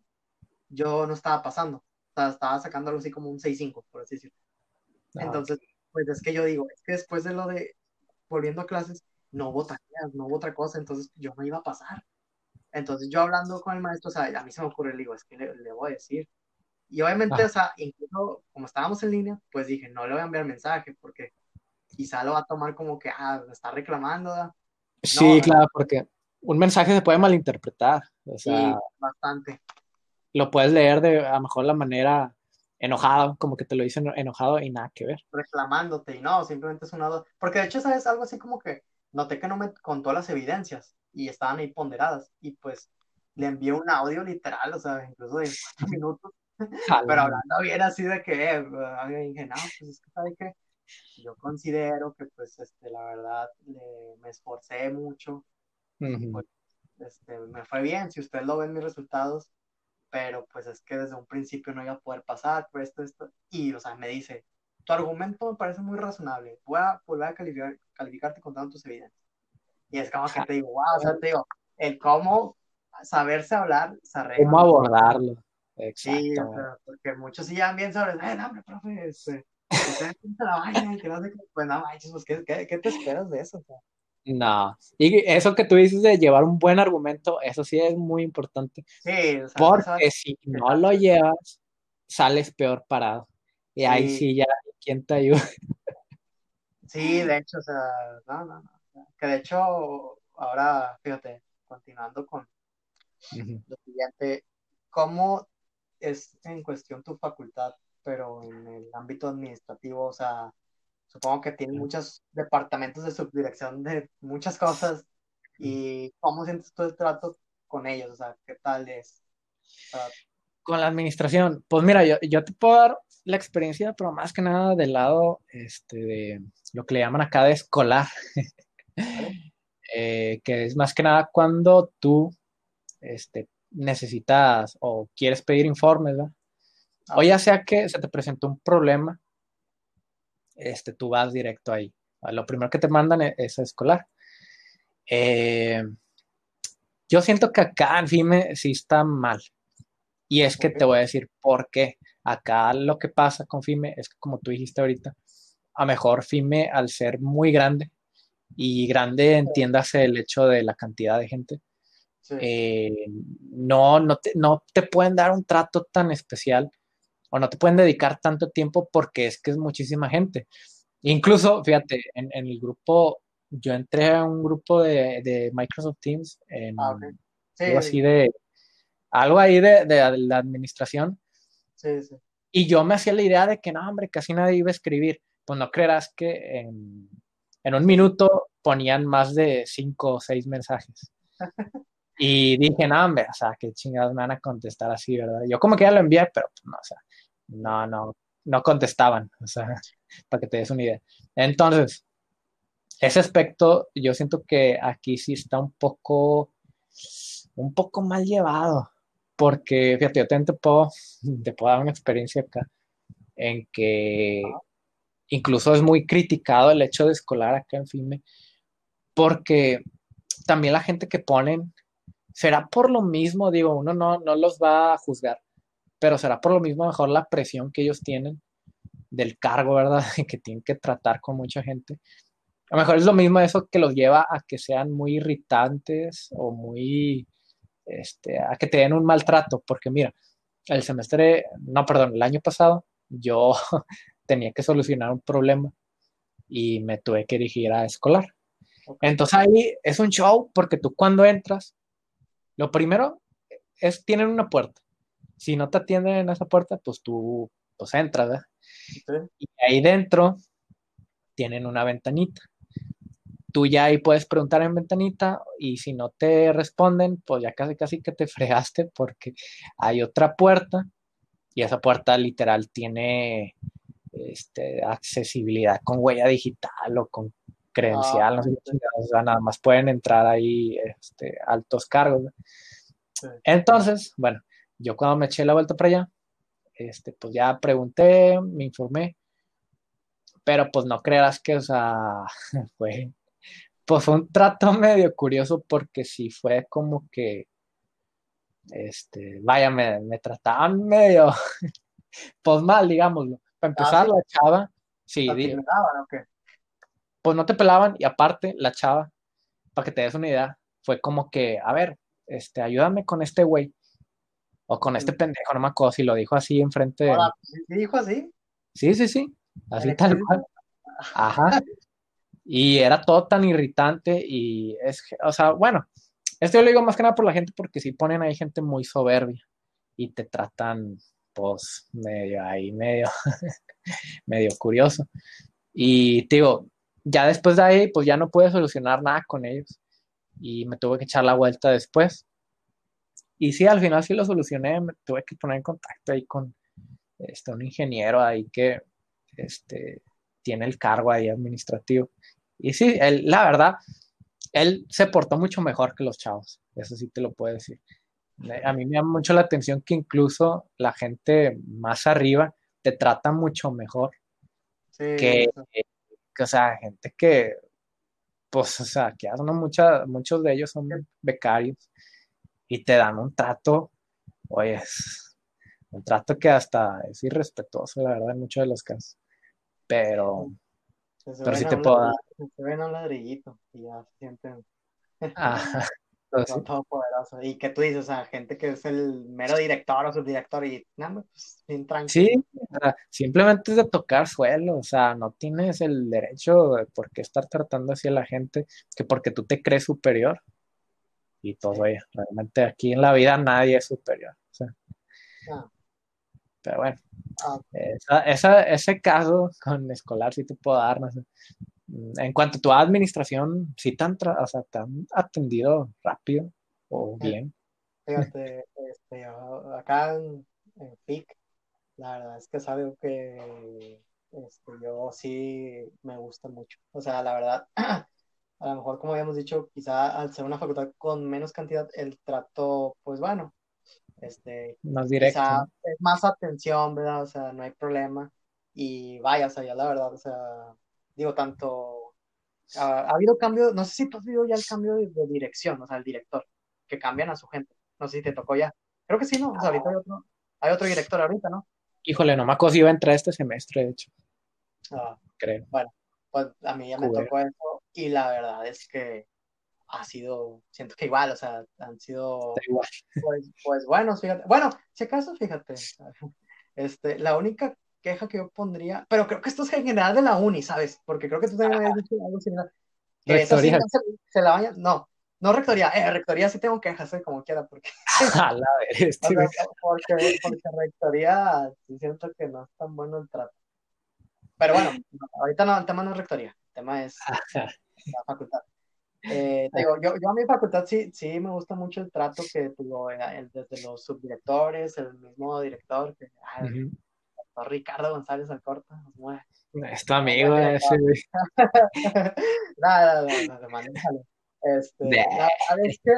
yo no estaba pasando estaba sacándolo así como un 6-5, por así decirlo. Ah, Entonces, pues es que yo digo, es que después de lo de volviendo a clases, no hubo tareas, no hubo otra cosa, entonces yo no iba a pasar. Entonces yo hablando con el maestro, o sea, a mí se me ocurre, le digo, es que le, voy a decir. Y obviamente, o sea, incluso como estábamos en línea, pues dije, no le voy a enviar mensaje porque quizá lo va a tomar como que, ah, me está reclamando. Sí, claro, porque un mensaje se puede malinterpretar. O sea, sí, bastante lo puedes leer de a lo mejor la manera enojada, como que te lo dicen enojado y nada que ver. Reclamándote y no, simplemente es una... Porque de hecho, ¿sabes? Algo así como que noté que no me contó las evidencias y estaban ahí ponderadas y pues le envié un audio literal, o sea, incluso de cuatro minutos, pero hablando bien así de que, eh, dije, no, pues es que, ¿sabe qué? Yo considero que, pues, este, la verdad, me esforcé mucho, pues, este, me fue bien, si ustedes lo ven mis resultados, pero pues es que desde un principio no iba a poder pasar por esto, esto, y, o sea, me dice, tu argumento me parece muy razonable, voy a volver a calificar, calificarte contando tus evidencias. Y es como que te digo, wow, o sea, te digo, el cómo saberse hablar, cómo abordarlo. Exacto. Sí, o sea, porque muchos sí ya bien sobre, eh, no, hombre, profe, este, la vaina, que no sé qué, pues no manches, pues, ¿qué, qué, qué te esperas de eso? O sea, no. Y eso que tú dices de llevar un buen argumento, eso sí es muy importante. Sí, porque si no lo llevas, sales peor parado. Y ahí sí ya, ¿quién te ayuda? Sí, de hecho, o sea, no, no, no. Que de hecho, ahora, fíjate, continuando con lo siguiente, ¿cómo es en cuestión tu facultad, pero en el ámbito administrativo, o sea, Supongo que tiene muchos departamentos de subdirección de muchas cosas. ¿Y cómo sientes tú el trato con ellos? O sea, ¿qué tal es? Con la administración, pues mira, yo, yo, te puedo dar la experiencia, pero más que nada del lado este, de lo que le llaman acá de escolar, eh, que es más que nada cuando tú este, necesitas o quieres pedir informes, ¿verdad? O ya sea que se te presentó un problema este, tú vas directo ahí. Lo primero que te mandan e-, es, escolar. Eh, yo siento que acá en FIME sí está mal. Y es que te voy a decir por qué. Acá lo que pasa con FIME es que, como tú dijiste ahorita, a mejor FIME, al ser muy grande, y grande entiéndase el hecho de la cantidad de gente, eh, no, no, te, no te pueden dar un trato tan especial o no te pueden dedicar tanto tiempo porque es que es muchísima gente. Incluso, fíjate, en, el grupo, yo entré a un grupo de, Microsoft Teams, en, ah, algo así de, algo ahí de, la administración. Sí, sí. Y yo me hacía la idea de que no, hombre, casi nadie iba a escribir. Pues no creerás que en, en un minuto ponían más de cinco o seis mensajes. Y dije, no, hombre, o sea, qué chingados me van a contestar así, ¿verdad? Yo como que ya lo envié, pero pues, no, o sea, no, no, no contestaban, o sea, para que te des una idea. Entonces, ese aspecto, yo siento que aquí sí está un poco, un poco mal llevado, porque, fíjate, yo también te puedo, te puedo dar una experiencia acá, en que incluso es muy criticado el hecho de escolar acá en FIME, porque también la gente que ponen será por lo mismo, digo, uno no, no los va a juzgar, pero será por lo mismo mejor la presión que ellos tienen del cargo, ¿verdad? que tienen que tratar con mucha gente. A lo mejor es lo mismo eso que los lleva a que sean muy irritantes o muy, este, a que te den un maltrato, porque mira, el semestre, no, perdón, el año pasado yo tenía que solucionar un problema y me tuve que dirigir a escolar. Entonces ahí es un show porque tú cuando entras lo primero es, tienen una puerta. Si no te atienden en esa puerta, pues tú pues entras, ¿verdad? Y ahí dentro tienen una ventanita. Tú ya ahí puedes preguntar en ventanita y si no te responden, pues ya casi casi que te fregaste porque hay otra puerta y esa puerta literal tiene este, accesibilidad con huella digital o con credencial, no sé qué nada más pueden entrar ahí este, altos cargos. Entonces, bueno, yo cuando me eché la vuelta para allá, este, pues ya pregunté, me informé, pero pues no creas que, o sea, fue, pues fue un trato medio curioso porque sí fue como que, este, vaya, me, me trataban medio, pues mal, digámoslo. Para ah, empezar, la chava, sí, dije, pues no te pelaban y aparte la chava, para que te des una idea, fue como que, a ver, este, ayúdame con este güey o con este pendejo, no me acuerdo si lo dijo así enfrente de... ¿Sí dijo así? Sí, sí, sí, así tal cual. Ajá. Y era todo tan irritante y es, o sea, bueno, esto yo lo digo más que nada por la gente porque si ponen ahí gente muy soberbia y te tratan, pues, medio ahí, medio, medio curioso. Y te digo, ya después de ahí, pues ya no pude solucionar nada con ellos y me tuve que echar la vuelta después. Y sí, al final sí lo solucioné, me tuve que poner en contacto ahí con este, un ingeniero ahí que este, tiene el cargo ahí administrativo. Y sí, él, la verdad, él se portó mucho mejor que los chavos, eso sí te lo puedo decir. A mí me llama mucho la atención que incluso la gente más arriba te trata mucho mejor que, o sea, gente que, pues, o sea, que no muchos de ellos son becarios y te dan un trato, oye, un trato que hasta es irrespetuoso, la verdad, en muchos de los casos. Pero, pero sí te puedo dar. Se ven un ladrillito y ya se sienten. Ajá. poderoso. Y que tú dices, o sea, gente que es el mero director o subdirector y nada, pues bien tranquilo. Sí, simplemente es de tocar suelo, o sea, no tienes el derecho de por qué estar tratando así a la gente, que porque tú te crees superior. Y todo, oye, realmente aquí en la vida nadie es superior. O sea. Ah. Pero bueno, ah. esa, ese caso con escolar sí te puedo dar, no sé. Mm, en cuanto a tu administración, ¿sí te han, o sea, te han atendido rápido o bien? Fíjate, este, acá en, PIC, la verdad es que es algo que este, yo sí me gusta mucho. O sea, la verdad, a lo mejor como habíamos dicho, quizá al ser una facultad con menos cantidad, el trato, pues bueno, este, más directo. es más atención, ¿verdad? O sea, no hay problema. Y vaya, o sea, ya la verdad, o sea, digo, tanto, ha, habido cambio, no sé si tú has visto ya el cambio de, dirección, o sea, el director, que cambian a su gente, no sé si te tocó ya, creo que sí, ¿no? O sea, ahorita hay otro, hay otro director ahorita, ¿no? Híjole, no me acuerdo si iba a entrar este semestre, de hecho. Ah, creo. Bueno, pues a mí ya me tocó eso y la verdad es que ha sido, siento que igual, o sea, han sido, igual. Pues, pues buenos, fíjate. Bueno, si acaso, fíjate, este, la única queja que yo pondría, pero creo que esto es en general de la uni, ¿sabes? Porque creo que tú también habías dicho algo similar. rectoría. se, la baña, no, no rectoría, eh, rectoría sí tengo quejas, eh, como quiera, porque... A la vez, porque, porque rectoría siento que no es tan bueno el trato. Pero bueno, ahorita no, el tema no es rectoría, el tema es la facultad. Eh, digo, yo, yo a mi facultad sí, sí me gusta mucho el trato que tuvo eh, desde los subdirectores, el mismo director, que, Ricardo González Alcorta, es tu amigo ese, nada, nada, nada, Este, es que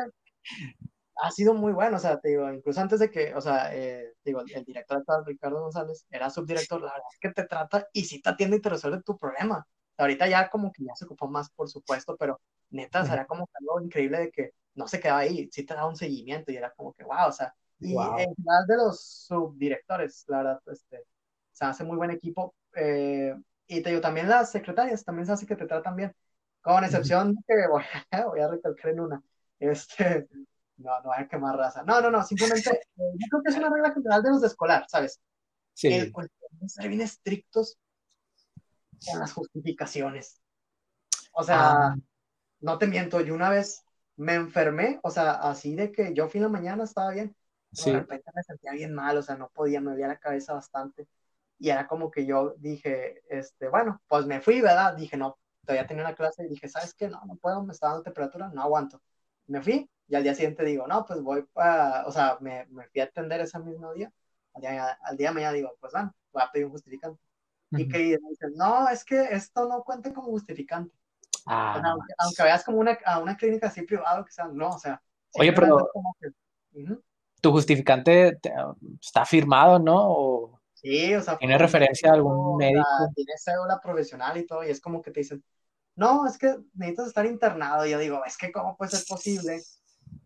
ha sido muy bueno, o sea, te digo, incluso antes de que, o sea, eh, digo, el director Ricardo González era subdirector, la verdad es que te trata y sí te atiende y te resuelve tu problema. Ahorita ya como que ya se ocupó más, por supuesto, pero neta, será como algo increíble de que no se quedaba ahí, sí te daba un seguimiento y era como que, wow, o sea, y en general de los subdirectores, la verdad, este, se hace muy buen equipo. Eh, y te digo, también las secretarias también se hace que te tratan bien, con excepción de que voy, voy a recalcar en una, este, no, no hay que más raza. No, no, no, simplemente, eh, yo creo que es una regla general de los de escolar, ¿sabes? Sí. El, ser bien estrictos con las justificaciones. O sea, ah. no te miento, yo una vez me enfermé, o sea, así de que yo fui en la mañana, estaba bien, sí. de repente me sentía bien mal, o sea, no podía, me dolía la cabeza bastante, y era como que yo dije, este, bueno, pues me fui, ¿verdad? Dije, no, todavía tenía una clase, y dije, ¿sabes qué? No, no puedo, me está dando temperatura, no aguanto. Me fui, y al día siguiente digo, no, pues voy para, o sea, me, me fui a atender ese mismo día, al día, al día de mañana digo, pues bueno, voy a pedir un justificante. Y que dicen, no, es que esto no cuenta como justificante. Ah, aunque, veas como una, a una clínica así privada, que sea, no, o sea. Oye, pero. Tu justificante está firmado, ¿no? sí, o sea. ¿Tiene referencia a algún médico? Tiene cédula profesional y todo, y es como que te dicen, no, es que necesitas estar internado. Y yo digo, es que, ¿cómo puede ser posible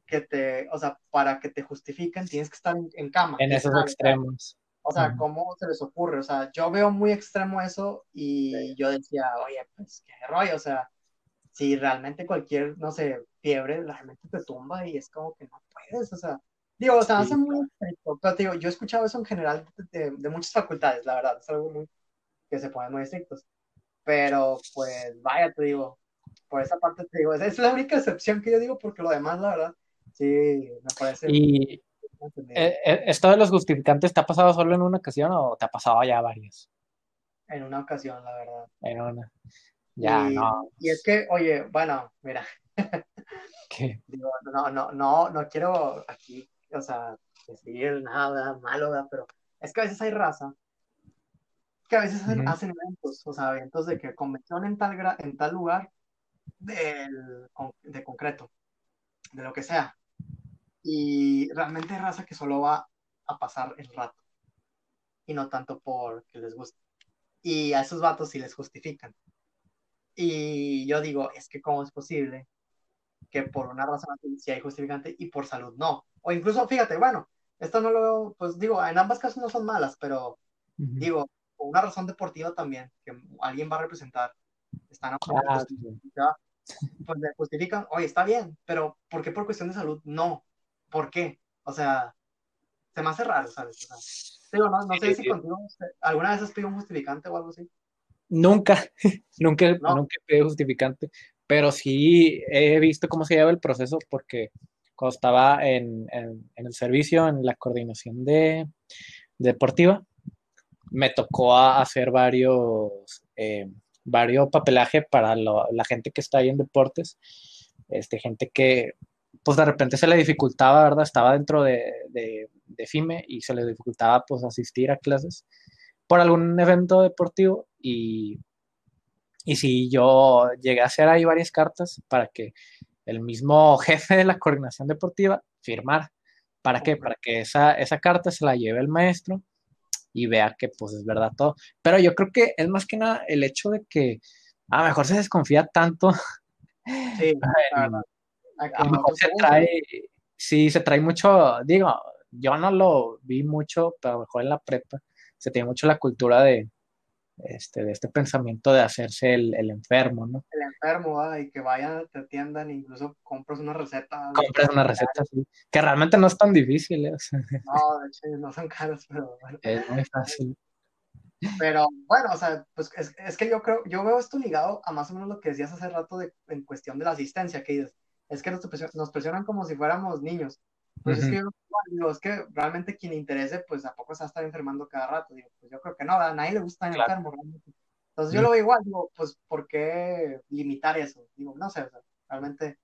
que te, o sea, para que te justifiquen tienes que estar en, cama. En esos extremos. O sea, ¿cómo se les ocurre? O sea, yo veo muy extremo eso y yo decía, oye, pues qué rollo, o sea, si realmente cualquier, no sé, fiebre realmente te tumba y es como que no puedes, o sea, digo, o sea, hace muy estricto, pero digo, yo he escuchado eso en general de, de, muchas facultades, la verdad, es algo muy, que se ponen muy estrictos, pero pues vaya, te digo, por esa parte te digo, es la única excepción que yo digo porque lo demás, la verdad, Sí, me parece. Y eh, eh, esto de los justificantes, ¿te ha pasado solo en una ocasión o te ha pasado ya varias? En una ocasión, la verdad. En una. Ya, no. Y es que, oye, bueno, mira. ¿Qué? Digo, no, no, no, no quiero aquí, o sea, decir nada malo, pero es que a veces hay raza que a veces hacen, eventos, o sea, eventos de que convención en tal, en tal lugar del, de concreto, de lo que sea. Y realmente hay raza que solo va a pasar el rato. Y no tanto porque les guste. Y a esos vatos sí les justifican. Y yo digo, es que cómo es posible que por una razón sí hay justificante y por salud no. O incluso, fíjate, bueno, esto no lo, pues digo, en ambas casos no son malas, pero digo, por una razón deportiva también, que alguien va a representar, están a ah, pues le justifican, oye, está bien, pero ¿por qué por cuestión de salud? No. ¿Por qué? O sea, se me hace raro, ¿sabes? no, no sé si contigo alguna vez has pedido un justificante o algo así. Nunca, nunca, nunca he pedido justificante, pero sí he visto cómo se lleva el proceso porque cuando estaba en, en, el servicio, en la coordinación de, deportiva, me tocó hacer varios, eh, varios papelaje para la gente que está ahí en deportes, este, gente que pues de repente se le dificultaba, ¿verdad? Estaba dentro de, de, FIME y se le dificultaba pues asistir a clases por algún evento deportivo y, y si yo llegué a hacer ahí varias cartas para que el mismo jefe de la coordinación deportiva firmara. ¿Para qué? Para que esa, esa carta se la lleve el maestro y vea que pues es verdad todo. Pero yo creo que es más que nada el hecho de que a lo mejor se desconfía tanto. Sí, a, lo mejor se trae, sí, se trae mucho, digo, yo no lo vi mucho, pero a lo mejor en la prepa se tiene mucho la cultura de, este, de este pensamiento de hacerse el, el enfermo, ¿no? El enfermo, ah, y que vayan, te atiendan, incluso compras una receta. Compras una receta, sí. Que realmente no es tan difícil, ¿eh? no, de hecho, no son caros, pero bueno. Es muy fácil. Pero bueno, o sea, pues es, es, que yo creo, yo veo esto ligado a más o menos lo que decías hace rato de, en cuestión de la asistencia, que dices, es que nos presionan, nos presionan como si fuéramos niños. Pues es que digo, es que realmente quien le interese, pues a poco se va a estar enfermando cada rato. Digo, pues yo creo que no, a nadie le gusta estar enfermo realmente. Entonces yo lo veo igual, digo, pues ¿por qué limitar eso? Digo, no sé, realmente.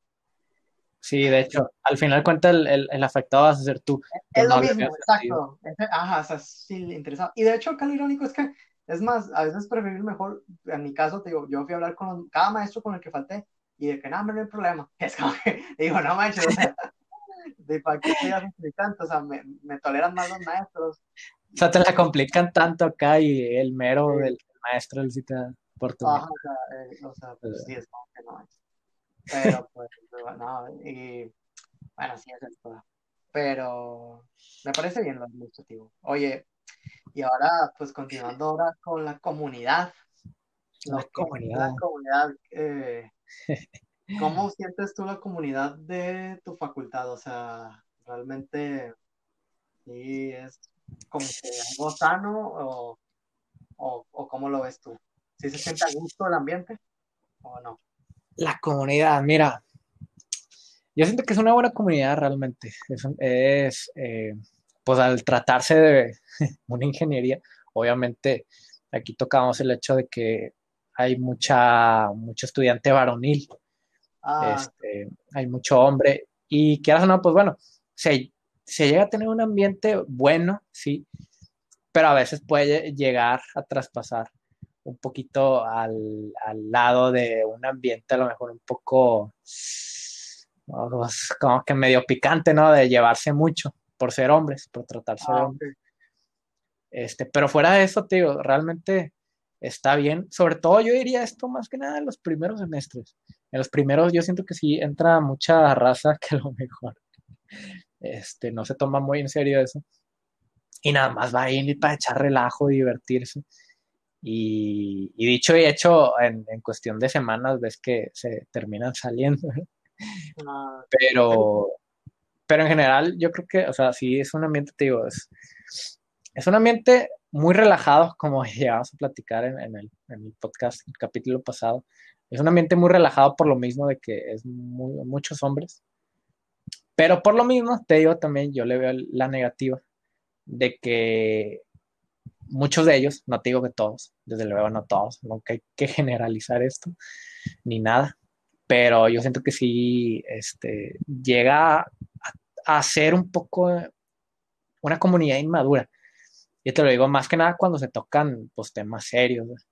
Sí, de hecho, al final cuenta el, el, afectado vas a ser tú. Es lo mismo, exacto. Ajá, o sea, sí, interesado. Y de hecho, acá lo irónico es que, es más, a veces preferir mejor, en mi caso, te digo, yo fui a hablar con cada maestro con el que falté, y de que no, no hay problema. Es como que, digo, no manches, o sea, de para qué estoy explicando, o sea, me, me, toleran más los maestros. O sea, te la complican tanto acá y el mero del maestro, el cita por tu. Ajá, o sea, eh, o sea pues, sí, es como que no manches. Pero, pues, no, y bueno, sí es esto. Pero me parece bien lo administrativo. Oye, y ahora, pues continuando ahora con la comunidad. La comunidad. La comunidad eh, ¿Cómo sientes tú la comunidad de tu facultad? O sea, realmente sí es como que algo sano o, o, cómo lo ves tú? ¿Sí se siente a gusto el ambiente o no? La comunidad, mira, yo siento que es una buena comunidad realmente. Es, es eh, pues al tratarse de una ingeniería, obviamente aquí tocamos el hecho de que hay mucha, mucho estudiante varonil, ah. este, hay mucho hombre, y quieras o no, pues bueno, se, se llega a tener un ambiente bueno, sí, pero a veces puede llegar a traspasar un poquito al, al lado de un ambiente a lo mejor un poco pues, como que medio picante, ¿no? De llevarse mucho por ser hombres, por tratarse de ah, hombres. Este, pero fuera de eso, tío, realmente está bien. Sobre todo yo diría esto más que nada en los primeros semestres. En los primeros yo siento que sí entra mucha raza que a lo mejor este, no se toma muy en serio eso. Y nada más va a ir para echar relajo, divertirse. Y, dicho y hecho, en, cuestión de semanas ves que se terminan saliendo. Ah, pero, pero en general yo creo que, o sea, sí es un ambiente, te digo, es, es un ambiente muy relajado, como llegamos a platicar en, el, en, el, podcast, el capítulo pasado. Es un ambiente muy relajado por lo mismo de que es muchos hombres. Pero por lo mismo, te digo también, yo le veo la negativa de que muchos de ellos, no te digo que todos, desde luego no todos, no hay que generalizar esto, ni nada, pero yo siento que sí este, llega a, a ser un poco una comunidad inmadura yo te lo digo más que nada cuando se tocan pues, temas serios,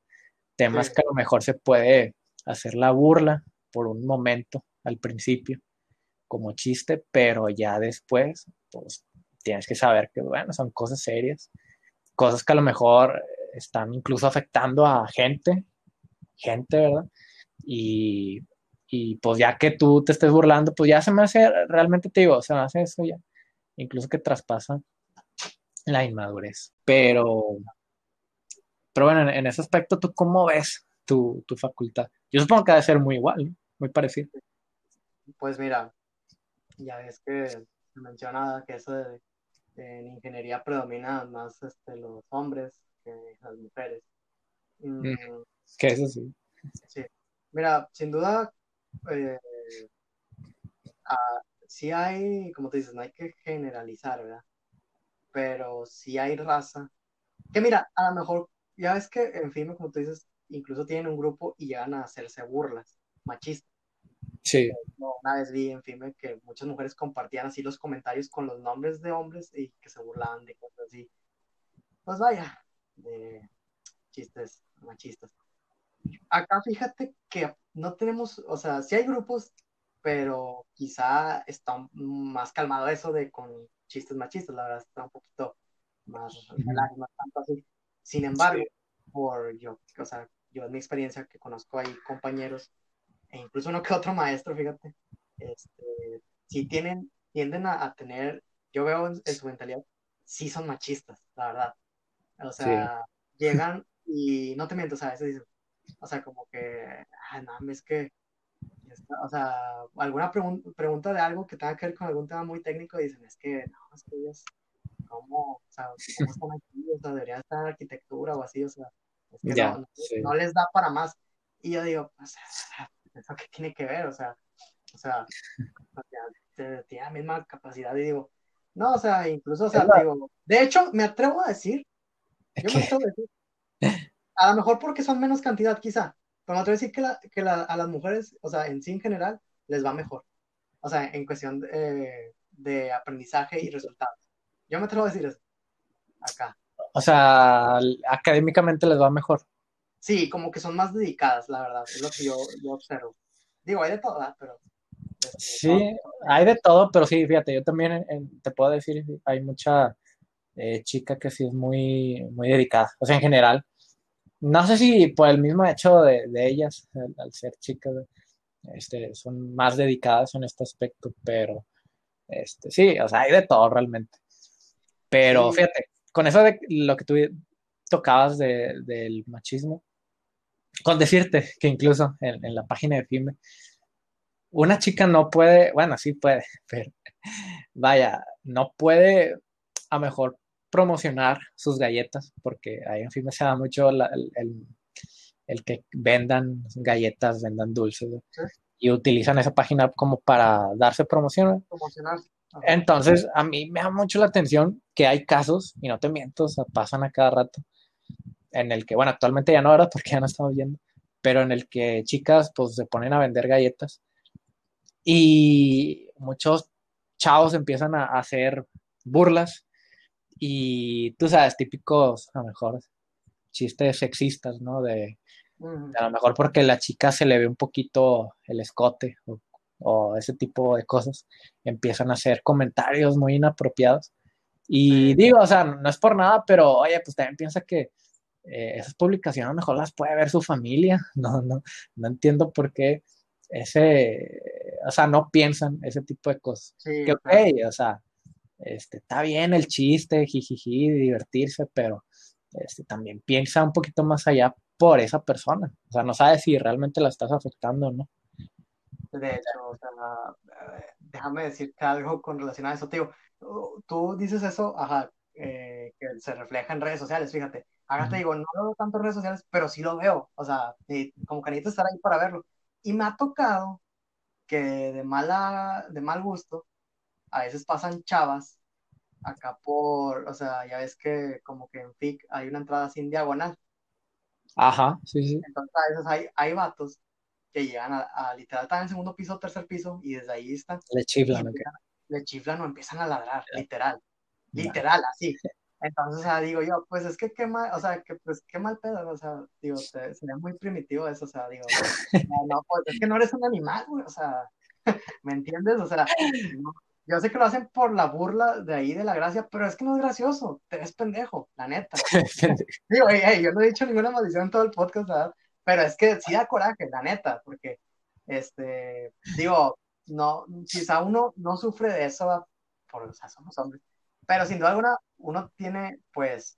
temas que a lo mejor se puede hacer la burla por un momento al principio como chiste, pero ya después pues tienes que saber que bueno, son cosas serias, cosas que a lo mejor están incluso afectando a gente, gente, ¿verdad? Y, y pues ya que tú te estés burlando, pues ya se me hace, realmente te digo, se me hace eso ya, incluso que traspasa la inmadurez. Pero, pero bueno, en, ese aspecto, ¿tú cómo ves tu, facultad? Yo supongo que debe ser muy igual, muy parecido. Pues mira, ya ves que se menciona que eso de, en ingeniería predomina más este, los hombres que las mujeres. Mm, que eso sí. Sí. Mira, sin duda, eh, ah, sí hay, como te dices, no hay que generalizar, ¿verdad? Pero si hay raza. Que mira, a lo mejor, ya ves que en fin, como tú dices, incluso tienen un grupo y llegan a hacerse burlas machistas. Sí. Una vez vi en fin que muchas mujeres compartían así los comentarios con los nombres de hombres y que se burlaban de cosas así. Pues vaya, de chistes machistas. Acá fíjate que no tenemos, o sea, sí hay grupos, pero quizá está más calmado eso de con chistes machistas, la verdad está un poquito más más tanto así. Sin embargo, por yo, o sea, yo en mi experiencia que conozco ahí compañeros, e incluso uno que otro maestro, fíjate, este, sí tienen, tienden a, tener, yo veo en, su mentalidad, sí son machistas, la verdad. O sea, llegan y no te miento, o sea, a veces dicen, o sea, como que, ah, no, es que o sea, alguna pregunta de algo que tenga que ver con algún tema muy técnico, dicen, es que, no, es que ellos, ¿cómo, o sea, ¿cómo están aquí? O sea, deberían estar en arquitectura o así, o sea, es que no, les da para más. Y yo digo, pues, ¿eso qué tiene que ver? O sea, o sea, tiene la misma capacidad y digo, no, o sea, incluso, o sea, digo, de hecho, me atrevo a decir, yo me atrevo a decir, a lo mejor porque son menos cantidad quizá, pero no te voy a decir que, la, que la, a las mujeres, o sea, en sí en general, les va mejor. O sea, en cuestión de, de aprendizaje y resultados. Yo me atrevo a decir eso. Acá. O sea, académicamente les va mejor. Sí, como que son más dedicadas, la verdad, es lo que yo, observo. Digo, hay de todo, pero... Este, sí, hay de todo, pero sí, fíjate, yo también te puedo decir, hay mucha eh, chica que sí es muy, muy dedicada, o sea, en general. No sé si por el mismo hecho de, ellas, al, ser chicas, este, son más dedicadas en este aspecto, pero este, sí, o sea, hay de todo realmente. Pero fíjate, con eso de lo que tú tocabas del machismo, con decirte que incluso en, la página de FIME, una chica no puede, bueno, sí puede, pero vaya, no puede a mejor promocionar sus galletas, porque ahí en FIME se da mucho el, que vendan galletas, vendan dulces, y utilizan esa página como para darse promoción. Entonces, a mí me da mucho la atención que hay casos, y no te miento, o sea, pasan a cada rato, en el que, bueno, actualmente ya no, ¿verdad? Porque ya no estamos viendo, pero en el que chicas, pues, se ponen a vender galletas y muchos chavos empiezan a hacer burlas y tú sabes, típicos, a lo mejor, chistes sexistas, ¿no? De, a lo mejor porque la chica se le ve un poquito el escote o o ese tipo de cosas, empiezan a hacer comentarios muy inapropiados. Y digo, o sea, no es por nada, pero oye, pues también piensa que eh, esas publicaciones mejor las puede ver su familia. No, no, no entiendo por qué ese, o sea, no piensan ese tipo de cosas. que ok, o sea, este, está bien el chiste, jijiji, divertirse, pero este, también piensa un poquito más allá por esa persona. O sea, no sabes si realmente la estás afectando o no. De hecho, o sea, eh, déjame decirte algo con relación a eso, tío. Tú, dices eso, ajá, eh, que se refleja en redes sociales, fíjate. Acá te digo, no lo veo tanto en redes sociales, pero sí lo veo. O sea, como que necesito estar ahí para verlo. Y me ha tocado que de mala, de mal gusto, a veces pasan chavas acá por, o sea, ya ves que como que en FIC hay una entrada sin diagonal. Ajá, sí, sí. Entonces a veces hay, hay vatos que llegan a, literal, están en el segundo piso, tercer piso, y desde ahí están. Le chiflan, Le chiflan o empiezan a ladrar, literal. Literal, así. Entonces, o sea, digo yo, pues es que qué mal, o sea, que pues qué mal pedo, o sea, digo, sería muy primitivo eso, o sea, digo, no, pues es que no eres un animal, güey, o sea, ¿me entiendes? O sea, yo sé que lo hacen por la burla de ahí de la gracia, pero es que no es gracioso, te ves pendejo, la neta. digo, yo no he dicho ninguna maldición en todo el podcast, ¿verdad? Pero es que sí da coraje, la neta, porque, este, digo, no, quizá uno no sufre de eso, por, o sea, somos hombres, pero sin duda alguna, uno tiene, pues,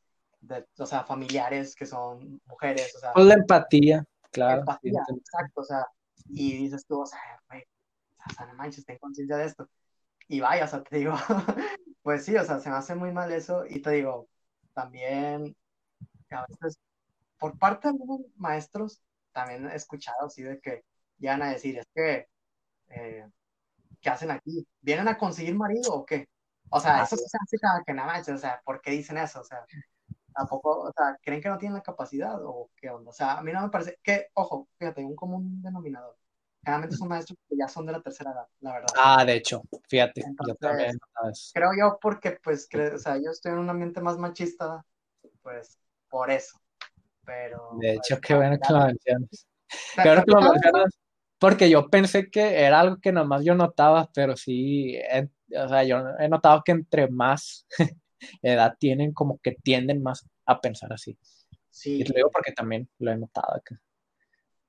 o sea, familiares que son mujeres, o sea. Con la empatía, claro. Empatía, exacto, o sea, y dices tú, o sea, güey, o sea, no manches, ten conciencia de esto. Y vaya, o sea, te digo, pues sí, o sea, se me hace muy mal eso, y te digo, también, a veces por parte de algunos maestros, también he escuchado así de que llegan a decir, es que, eh, ¿qué hacen aquí? ¿Vienen a conseguir marido o qué? O sea, eso se hace cada que nada más, o sea, ¿por qué dicen eso? O sea, tampoco, o sea, ¿creen que no tienen la capacidad o qué onda? O sea, a mí no me parece que, ojo, fíjate, un común denominador. Generalmente son maestros que ya son de la tercera edad, la verdad. Ah, de hecho, fíjate, yo también. Creo yo porque, pues, o sea, yo estoy en un ambiente más machista, pues, por eso. De hecho, qué bueno que lo mencionas. Qué bueno que lo mencionas, porque yo pensé que era algo que nomás yo notaba, pero sí, o sea, yo he notado que entre más edad tienen, como que tienden más a pensar así. Sí. Y lo digo porque también lo he notado acá.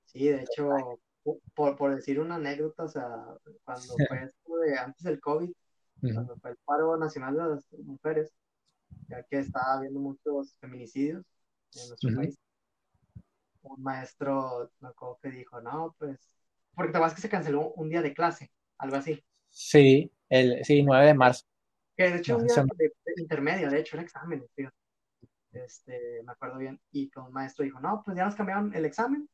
Sí, de hecho, por, por decir una anécdota, o sea, cuando fue esto de antes del COVID, cuando fue el paro nacional de las mujeres, ya que estaba habiendo muchos feminicidios en nuestro país, un maestro, me acuerdo que dijo, no, pues, porque te que se canceló un día de clase, algo así. Sí, el sí, 9 de marzo. Que de hecho un día de, intermedio, de hecho, era examen, Este, me acuerdo bien, y que un maestro dijo, no, pues ya nos cambiaron el examen,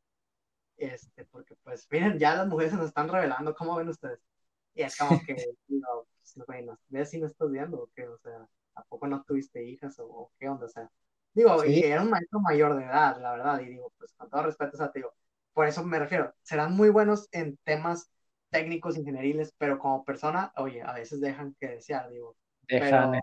este, porque pues, miren, ya las mujeres se nos están revelando, ¿cómo ven ustedes? Y es como que, no, pues, bueno, ¿ves si no estás viendo o qué? O sea, ¿a poco no tuviste hijas o, o qué onda? O sea, Digo, y era un maestro mayor de edad, la verdad, y digo, pues con todo respeto, o sea, te digo, por eso me refiero, serán muy buenos en temas técnicos ingenieriles, pero como persona, oye, a veces dejan que desear, digo. Dejan. Pero,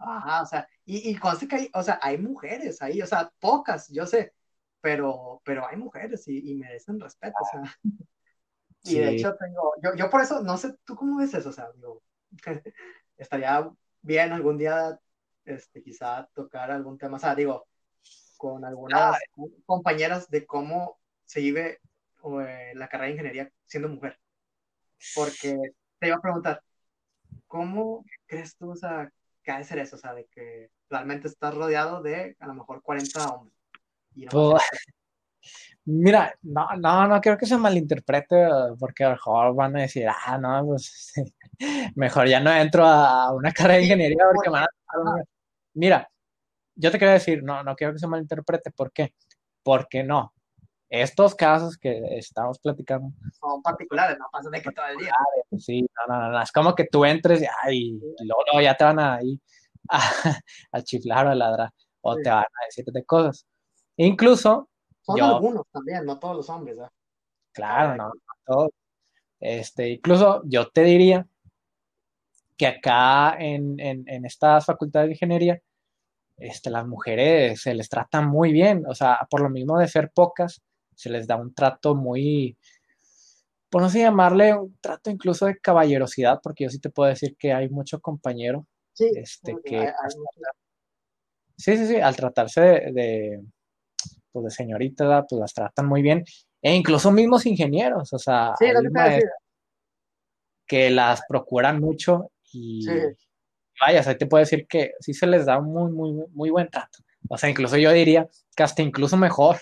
ajá, o sea, y, y conste que hay, o sea, hay mujeres ahí, o sea, pocas, yo sé, pero, pero hay mujeres y, y merecen respeto, o sea. Y de hecho tengo, yo, yo por eso, no sé, ¿tú cómo ves eso? O sea, digo, estaría bien algún día, este, quizá tocar algún tema, o sea, digo, con algunas compañeras de cómo se vive eh, la carrera de ingeniería siendo mujer. Porque te iba a preguntar, ¿cómo crees tú, o sea, que ha de ser eso? O sea, de que realmente estás rodeado de a lo mejor 40 hombres. Pues, mira, no, no, no creo que se malinterprete, porque a lo mejor van a decir, ah, no, pues mejor ya no entro a una carrera de ingeniería porque van a... Mira, yo te quiero decir, no, no quiero que se malinterprete, ¿por qué? Porque no. Estos casos que estamos platicando son particulares, no pasa de que todo el día. Sí, no, no, no, es como que tú entres y, luego, ya te van a, ir a, chiflar o a ladrar o te van a decir de Incluso. Son algunos también, no todos los hombres, ¿eh? Claro, no, no todos. Este, incluso yo te diría que acá en, en, en estas facultades de ingeniería este, las mujeres se les trata muy bien, o sea, por lo mismo de ser pocas, se les da un trato muy, por no sé llamarle un trato incluso de caballerosidad, porque yo sí te puedo decir que hay mucho compañero sí, este, que... sí, sí, sí, al tratarse de, pues de señorita, pues las tratan muy bien, e incluso mismos ingenieros, o sea, que las procuran mucho y, vaya, o te puedo decir que sí se les da muy, muy, muy buen trato. O sea, incluso yo diría que hasta incluso mejor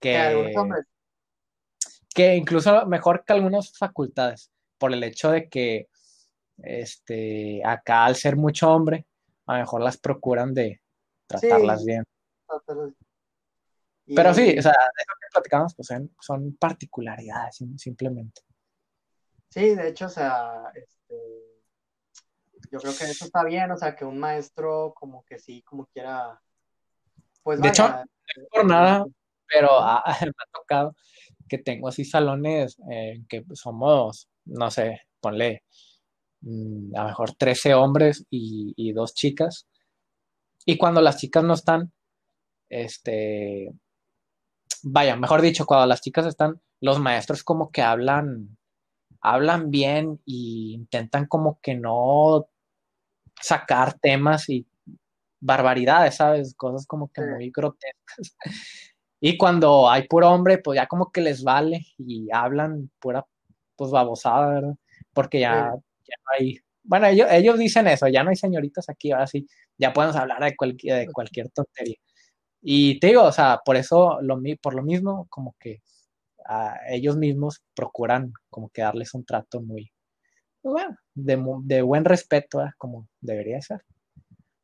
que, que incluso mejor que algunas facultades, por el hecho de que este, acá al ser mucho hombre, a lo mejor las procuran de tratarlas bien. Pero sí, o sea, de lo que platicamos, pues son particularidades, simplemente. Sí, de hecho, o sea, este, yo creo que eso está bien, o sea, que un maestro como que sí, como quiera, pues De hecho, no por nada, pero me ha tocado que tengo así salones en que somos, no sé, ponle mm, a lo mejor 13 hombres y, y dos chicas. Y cuando las chicas no están, este, vaya, mejor dicho, cuando las chicas están, los maestros como que hablan, hablan bien y intentan como que no sacar temas y barbaridades, ¿sabes? Cosas como que muy grotescas. Y cuando hay puro hombre, pues ya como que les vale y hablan pura, pues babosada, ¿verdad? Porque ya, ya no hay, bueno, ellos, ellos dicen eso, ya no hay señoritas aquí, ahora sí, ya podemos hablar de cualquier, de cualquier tontería. Y te digo, o sea, por eso, lo, por lo mismo, como que a ellos mismos procuran como que darles un trato muy, pues bueno, de, de, buen respeto, como debería ser.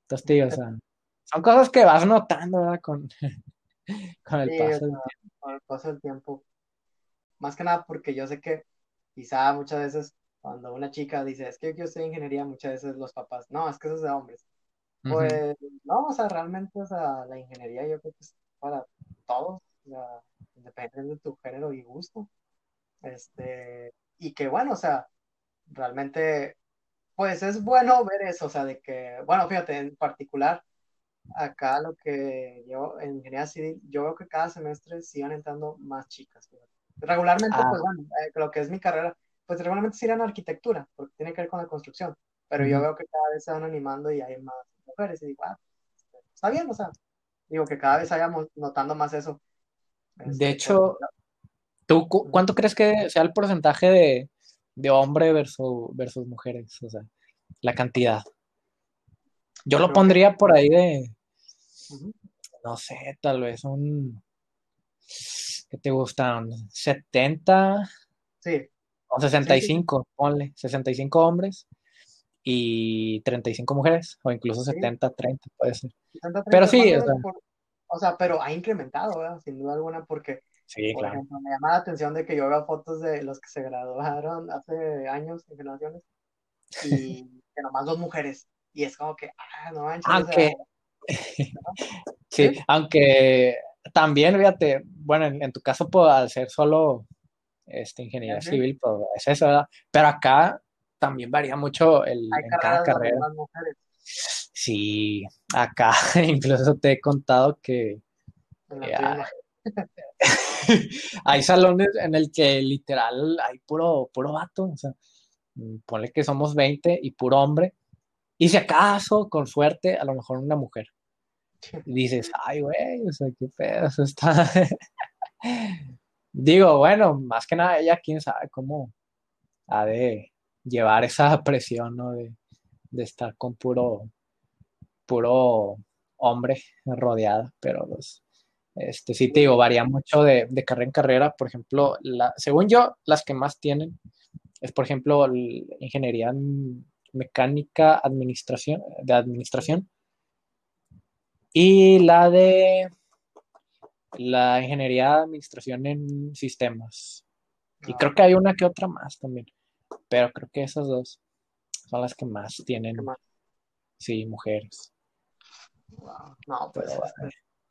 Entonces, tío, o sea, son cosas que vas notando, ¿verdad? Con, con el paso del tiempo. Con el paso del tiempo. Más que nada porque yo sé que quizá muchas veces cuando una chica dice, es que yo quiero estudiar ingeniería, muchas veces los papás, no, es que eso es de hombres. Pues, no, o sea, realmente, o sea, la ingeniería yo creo que es para todos, o sea, independientemente de tu género y gusto. Este, y que bueno, o sea, realmente, pues es bueno ver eso, o sea, de que, bueno, fíjate, en particular, acá lo que yo, en ingeniería civil, yo veo que cada semestre siguen entrando más chicas. Regularmente, pues ah. bueno, eh, lo que es mi carrera, pues regularmente sí en arquitectura, porque tiene que ver con la construcción, pero yo veo que cada vez se van animando y hay más mujeres, y digo, ah, está bien, o sea, digo que cada vez vayamos notando más eso. de este, hecho, ¿tú cuánto crees que sea el porcentaje de, de hombre versus, versus mujeres, o sea, la cantidad. Yo lo pondría por ahí de, no sé, tal vez un, ¿qué te gustan? 70 sí. o 65, ponle, 65 hombres y 35 mujeres, o incluso 70, 30, puede ser. pero sí, o sea, o sea, pero ha incrementado, ¿verdad? sin duda alguna, porque Sí, Por ejemplo, me llama la atención de que yo veo fotos de los que se graduaron hace años, en generaciones, y que nomás dos mujeres. Y es como que, ah, no manches. Aunque, sí, aunque también, fíjate, bueno, en, tu caso, pues, al ser solo, este, ingeniería civil, pues es eso, ¿verdad? Pero acá también varía mucho el, en cada carrera. Sí, acá incluso te he contado que hay salones en el que literal hay puro, puro vato, o sea, mm, ponle que somos 20 y puro hombre, y si acaso, con suerte, a lo mejor una mujer. Y dices, ay, güey, o sea, qué pedo, eso está... Digo, bueno, más que nada ella, quién sabe cómo ha de llevar esa presión, ¿no? De, estar con puro, puro hombre rodeada, pero los, este, sí te digo, varía mucho de, carrera en carrera. Por ejemplo, la, según yo, las que más tienen es, por ejemplo, ingeniería mecánica administración, de administración y la de la ingeniería de administración en sistemas. Y creo que hay una que otra más también, pero creo que esas dos son las que más tienen, sí, mujeres. No, pues, este,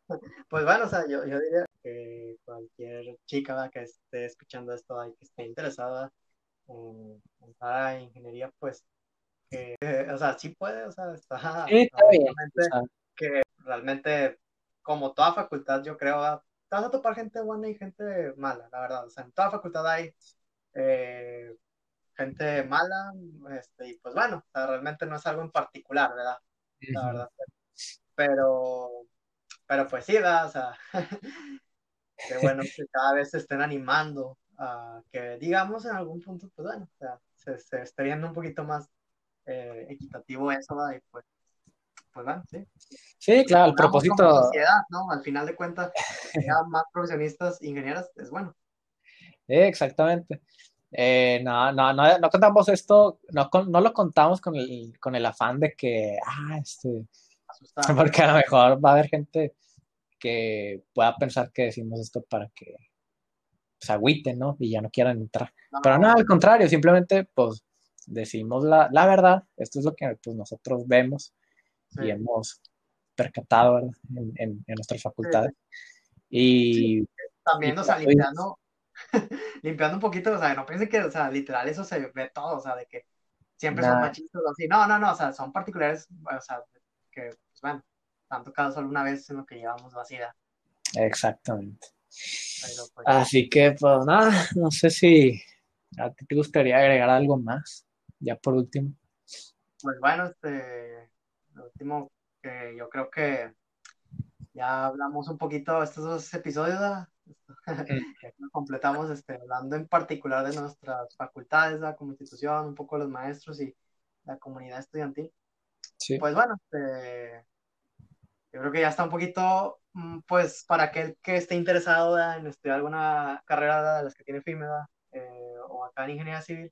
pues bueno, o sea, yo, yo diría que cualquier chica que esté escuchando esto y que esté interesada en entrar ingeniería, pues, que, o sea, sí puede, o sea, está, sí, está bien, que realmente, como toda facultad, yo creo, te vas a topar gente buena y gente mala, la verdad, o sea, en toda facultad hay eh, gente mala, este, y pues bueno, o sea, realmente no es algo en particular, ¿verdad? La verdad, pero pero pues sí, ¿verdad? O sea, que bueno que cada vez se estén animando a que, digamos, en algún punto, pues bueno, o sea, se, se esté viendo un poquito más eh, equitativo eso, ¿verdad? Y pues, pues bueno, sí. Sí, claro, el propósito. Sociedad, ¿no? Al final de cuentas, que más profesionistas, ingenieras, es bueno. exactamente. Eh, no, no, no, no contamos esto, no, no lo contamos con el, con el afán de que, ah, este, Porque a lo mejor va a haber gente que pueda pensar que decimos esto para que se agüiten, ¿no? Y ya no quieran entrar. Pero no, al contrario, simplemente pues decimos la, la verdad, esto es lo que pues, nosotros vemos y hemos percatado en, en, nuestras facultades. Y también, o sea, limpiando, limpiando un poquito, o sea, no piensen que, o sea, literal eso se ve todo, o sea, de que siempre son machistas o así. No, no, no, o sea, son particulares, o sea, que pues bueno, han tocado solo una vez en lo que llevamos vacía. Exactamente. Pues, Así que, pues nada, no sé si a ti te gustaría agregar algo más, ya por último. Pues bueno, este, lo último que yo creo que ya hablamos un poquito estos dos episodios, mm. completamos este, hablando en particular de nuestras facultades, como institución, un poco los maestros y la comunidad estudiantil. Pues bueno, este, yo creo que ya está un poquito, mm, pues para aquel que esté interesado en estudiar alguna carrera de las que tiene FIMEDA eh, o acá en ingeniería civil,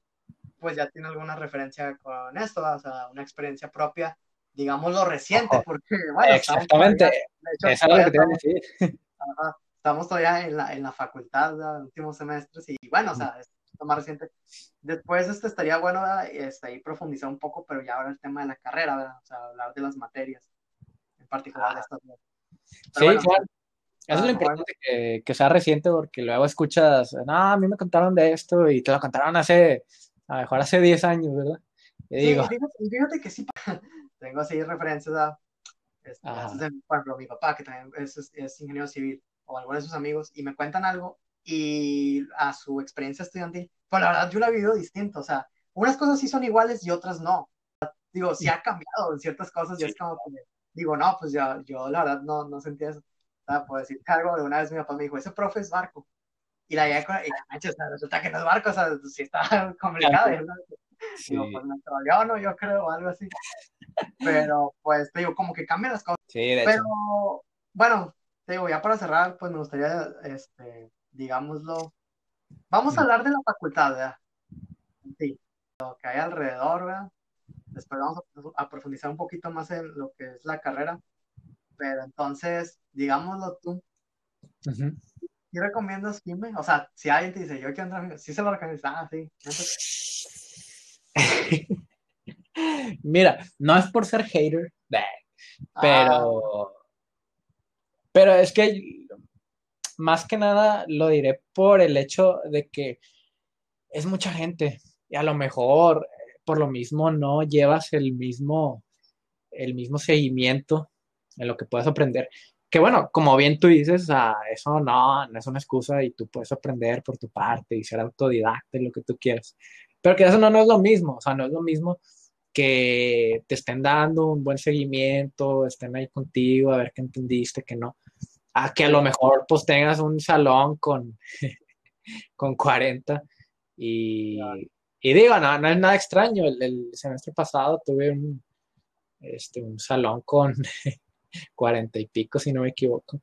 pues ya tiene alguna referencia con esto, o sea, una experiencia propia, digámoslo reciente, porque bueno, exactamente, es algo que te voy a decir. Estamos todavía en la, en la facultad, últimos semestres, y bueno, o sea, más reciente. Después este, estaría bueno este, ahí profundizar un poco, pero ya ahora el tema de la carrera, ¿verdad? O sea, hablar de las materias, en particular de estas sí, claro. Eso es lo ah, importante, que, que, sea reciente, porque luego escuchas, no, a mí me contaron de esto y te lo contaron hace, a lo mejor hace 10 años, ¿verdad? Y digo, fíjate, que sí, tengo así referencias a, este, por ejemplo, mi papá, que también es, es ingeniero civil, o algunos de sus amigos, y me cuentan algo y a su experiencia estudiantil, pues la verdad yo la he vivido distinto, o sea, unas cosas sí son iguales y otras no. Digo, sí ha cambiado en ciertas cosas y es como digo, no, pues ya, yo la verdad no, no sentía eso. O sea, puedo decir algo de una vez mi papá me dijo, ese profe es barco. Y la idea, y la resulta que no es barco, o sea, sí está complicado. Sí. Digo, pues me trolleó, ¿no? Yo creo, algo así. Pero, pues, te digo, como que cambian las cosas. Sí, de Pero, bueno, te digo, ya para cerrar, pues me gustaría, este, digámoslo. Vamos a hablar de la facultad, ¿verdad? Sí, lo que hay alrededor, ¿verdad? Después vamos a, profundizar un poquito más en lo que es la carrera. Pero entonces, digámoslo tú. ¿Qué recomiendas Jimmy? O sea, si alguien te dice, yo quiero entrar, sí se lo recomiendas, ah, sí. Mira, no es por ser hater, pero, ah. Pero es que más que nada lo diré por el hecho de que es mucha gente y a lo mejor por lo mismo no llevas el mismo, el mismo seguimiento en lo que puedes aprender. Que bueno, como bien tú dices, eso no, no es una excusa y tú puedes aprender por tu parte y ser autodidacta y lo que tú quieras. Pero que eso no, no es lo mismo, o sea, no es lo mismo que te estén dando un buen seguimiento, estén ahí contigo, a ver qué entendiste, que no. A que a lo mejor pues tengas un salón con, con 40 y, y digo, no, no es nada extraño. El, semestre pasado tuve un, este, un salón con 40 y pico, si no me equivoco.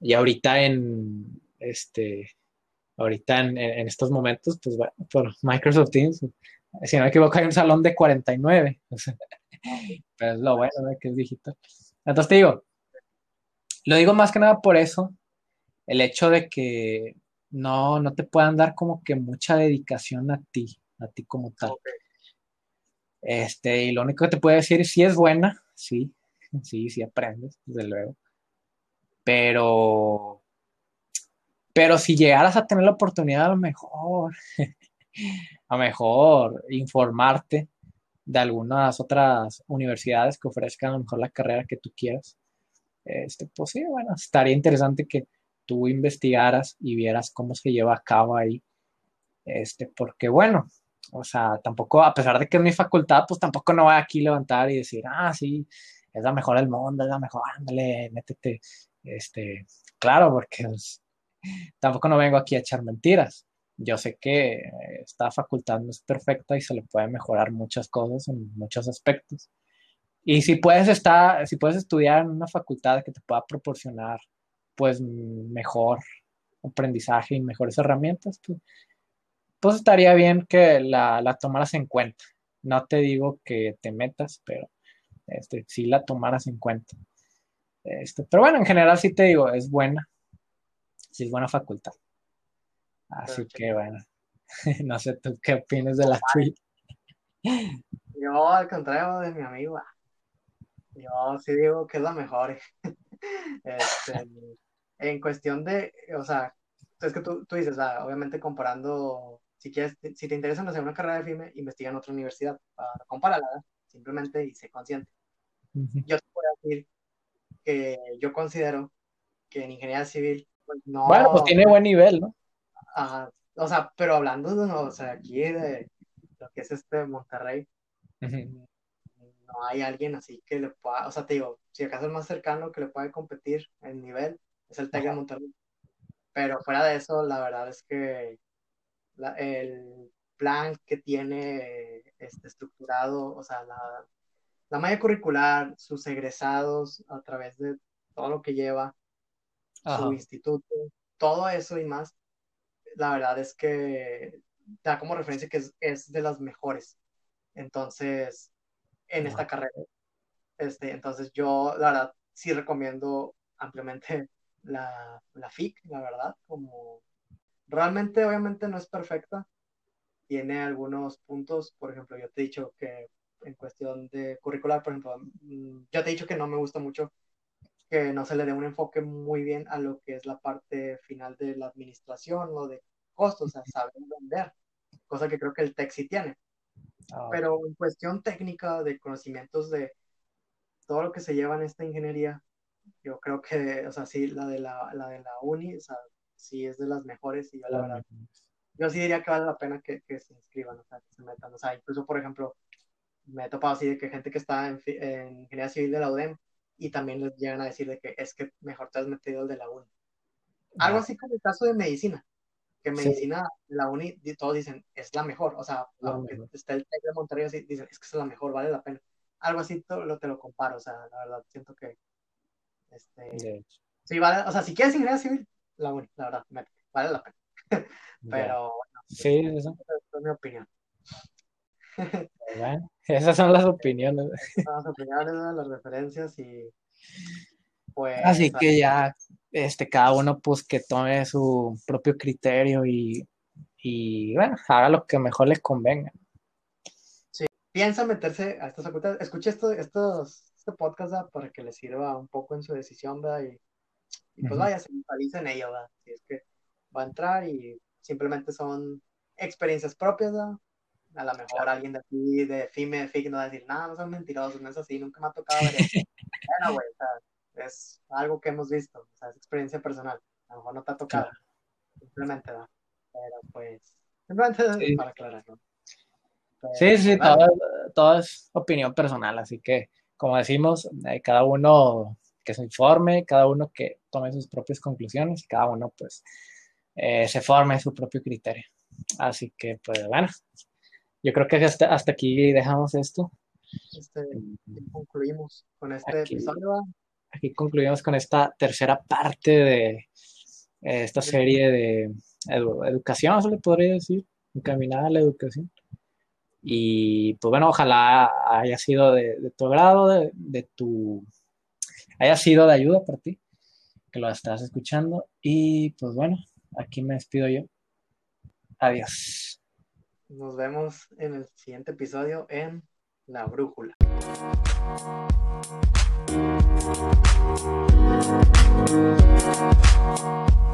Y ahorita en, este, ahorita en, estos momentos, pues bueno, por Microsoft Teams, si no me equivoco, hay un salón de 49. pero es lo bueno de que es digital. Entonces te digo, lo digo más que nada por eso, el hecho de que no, no te puedan dar como que mucha dedicación a ti a ti como tal. Este, y lo único que te puedo decir es si es buena, sí, sí, sí aprendes, desde luego. Pero, pero si llegaras a tener la oportunidad, a lo mejor, a lo mejor informarte de algunas otras universidades que ofrezcan a lo mejor la carrera que tú quieras. Este, pues sí, bueno, estaría interesante que tú investigaras y vieras cómo se lleva a cabo ahí. Este, porque bueno, o sea, tampoco, a pesar de que es mi facultad, pues tampoco no voy aquí a levantar y decir, ah, sí, es la mejor del mundo, es la mejor, ándale, métete. Este, claro, porque pues, tampoco no vengo aquí a echar mentiras. Yo sé que esta facultad no es perfecta y se le puede mejorar muchas cosas en muchos aspectos. Y si puedes estar, si puedes estudiar en una facultad que te pueda proporcionar, pues, mejor aprendizaje y mejores herramientas, pues, pues estaría bien que la, tomaras en cuenta. No te digo que te metas, pero este, sí la tomaras en cuenta. Este, pero bueno, en general sí te digo, es buena. Sí es buena facultad. Así que bueno, no sé tú qué opinas de la tuya. Yo, al contrario de mi amigo, yo sí digo que es la mejor. Este, en cuestión de, o sea, es que tú, tú dices, obviamente comparando si, quieres, si te interesa hacer una carrera de FIME, investiga en otra universidad, para compararla, simplemente y sé consciente. Yo te puedo decir que yo considero que en ingeniería civil, pues no. Bueno, pues tiene buen nivel, ¿no? o sea, pero hablando de, o sea, aquí de lo que es este Monterrey, no hay alguien así que le pueda, o sea, te digo, si acaso el más cercano que le puede competir en nivel es el TEC de Monterrey. Pero fuera de eso, la verdad es que el plan que tiene este, estructurado, o sea, la, la malla curricular, sus egresados a través de todo lo que lleva, su instituto, todo eso y más, la verdad es que da como referencia que es, de las mejores. Entonces, en esta carrera. Este, entonces yo, la verdad, sí recomiendo ampliamente la, la FIC, la verdad, como Realmente, obviamente, no es perfecta. Tiene algunos puntos, por ejemplo, yo te he dicho que en cuestión de curricular, por ejemplo, mm, yo te he dicho que no me gusta mucho que no se le dé un enfoque muy bien a lo que es la parte final de la administración o de costos, o sea, saber vender, cosa que creo que el TEC sí tiene. Ah, Pero en cuestión técnica de conocimientos de todo lo que se lleva en esta ingeniería, yo creo que, o sea, sí, la de la, la de la uni, o sea, sí es de las mejores y yo la verdad, yo sí diría que vale la pena que, que se inscriban, o sea, que se metan, o sea, incluso por ejemplo, me he topado así de que gente que está en, en ingeniería civil de la UDEM y también les llegan a decir de que es que mejor te has metido el de la UNI. Algo así como el caso de medicina, que medicina de la UNI todos dicen es la mejor, o sea, aunque está el TEC de Monterrey así, dicen es que es la mejor, vale la pena. Algo así te lo, te lo comparo, o sea, la verdad, siento que este, sí, vale, o sea, si quieres ingeniería civil, la, la verdad, vale la pena. Pero bueno, sí, eso. es mi opinión. Bueno, esas son las opiniones. Las opiniones, las referencias y pues. Así que ya, este, cada uno pues que tome su propio criterio y, y bueno, haga lo que mejor les convenga. Sí, piensa meterse a estas facultades. Escuche esto, estos, este podcast para que les sirva un poco en su decisión, ¿verdad? Y y pues vaya, se visualiza en ello, Si es que va a entrar y simplemente son experiencias propias, A lo mejor alguien de aquí, de FIME, FIC, no va a decir, no, no son mentirosos, no es así, nunca me ha tocado ver eso. bueno, güey, es algo que hemos visto, o sea, es experiencia personal. A lo mejor no te ha tocado. Simplemente, ¿no? Pero pues, simplemente para aclarar, ¿no? sí, sí, todo, es opinión personal, así que, como decimos, eh, cada uno que se informe, cada uno que tome sus propias conclusiones cada uno, pues, eh, se forme su propio criterio. Así que, pues, bueno, yo creo que hasta, hasta aquí dejamos esto. Este, concluimos con este episodio. Aquí concluimos con esta tercera parte de eh, esta serie de educación, se le podría decir, encaminada a la educación. Y pues bueno, ojalá haya sido de, tu agrado, de, tu. haya sido de ayuda para ti, que lo estás escuchando. Y pues bueno, aquí me despido yo. Adiós. Nos vemos en el siguiente episodio en La Brújula. We'll be right.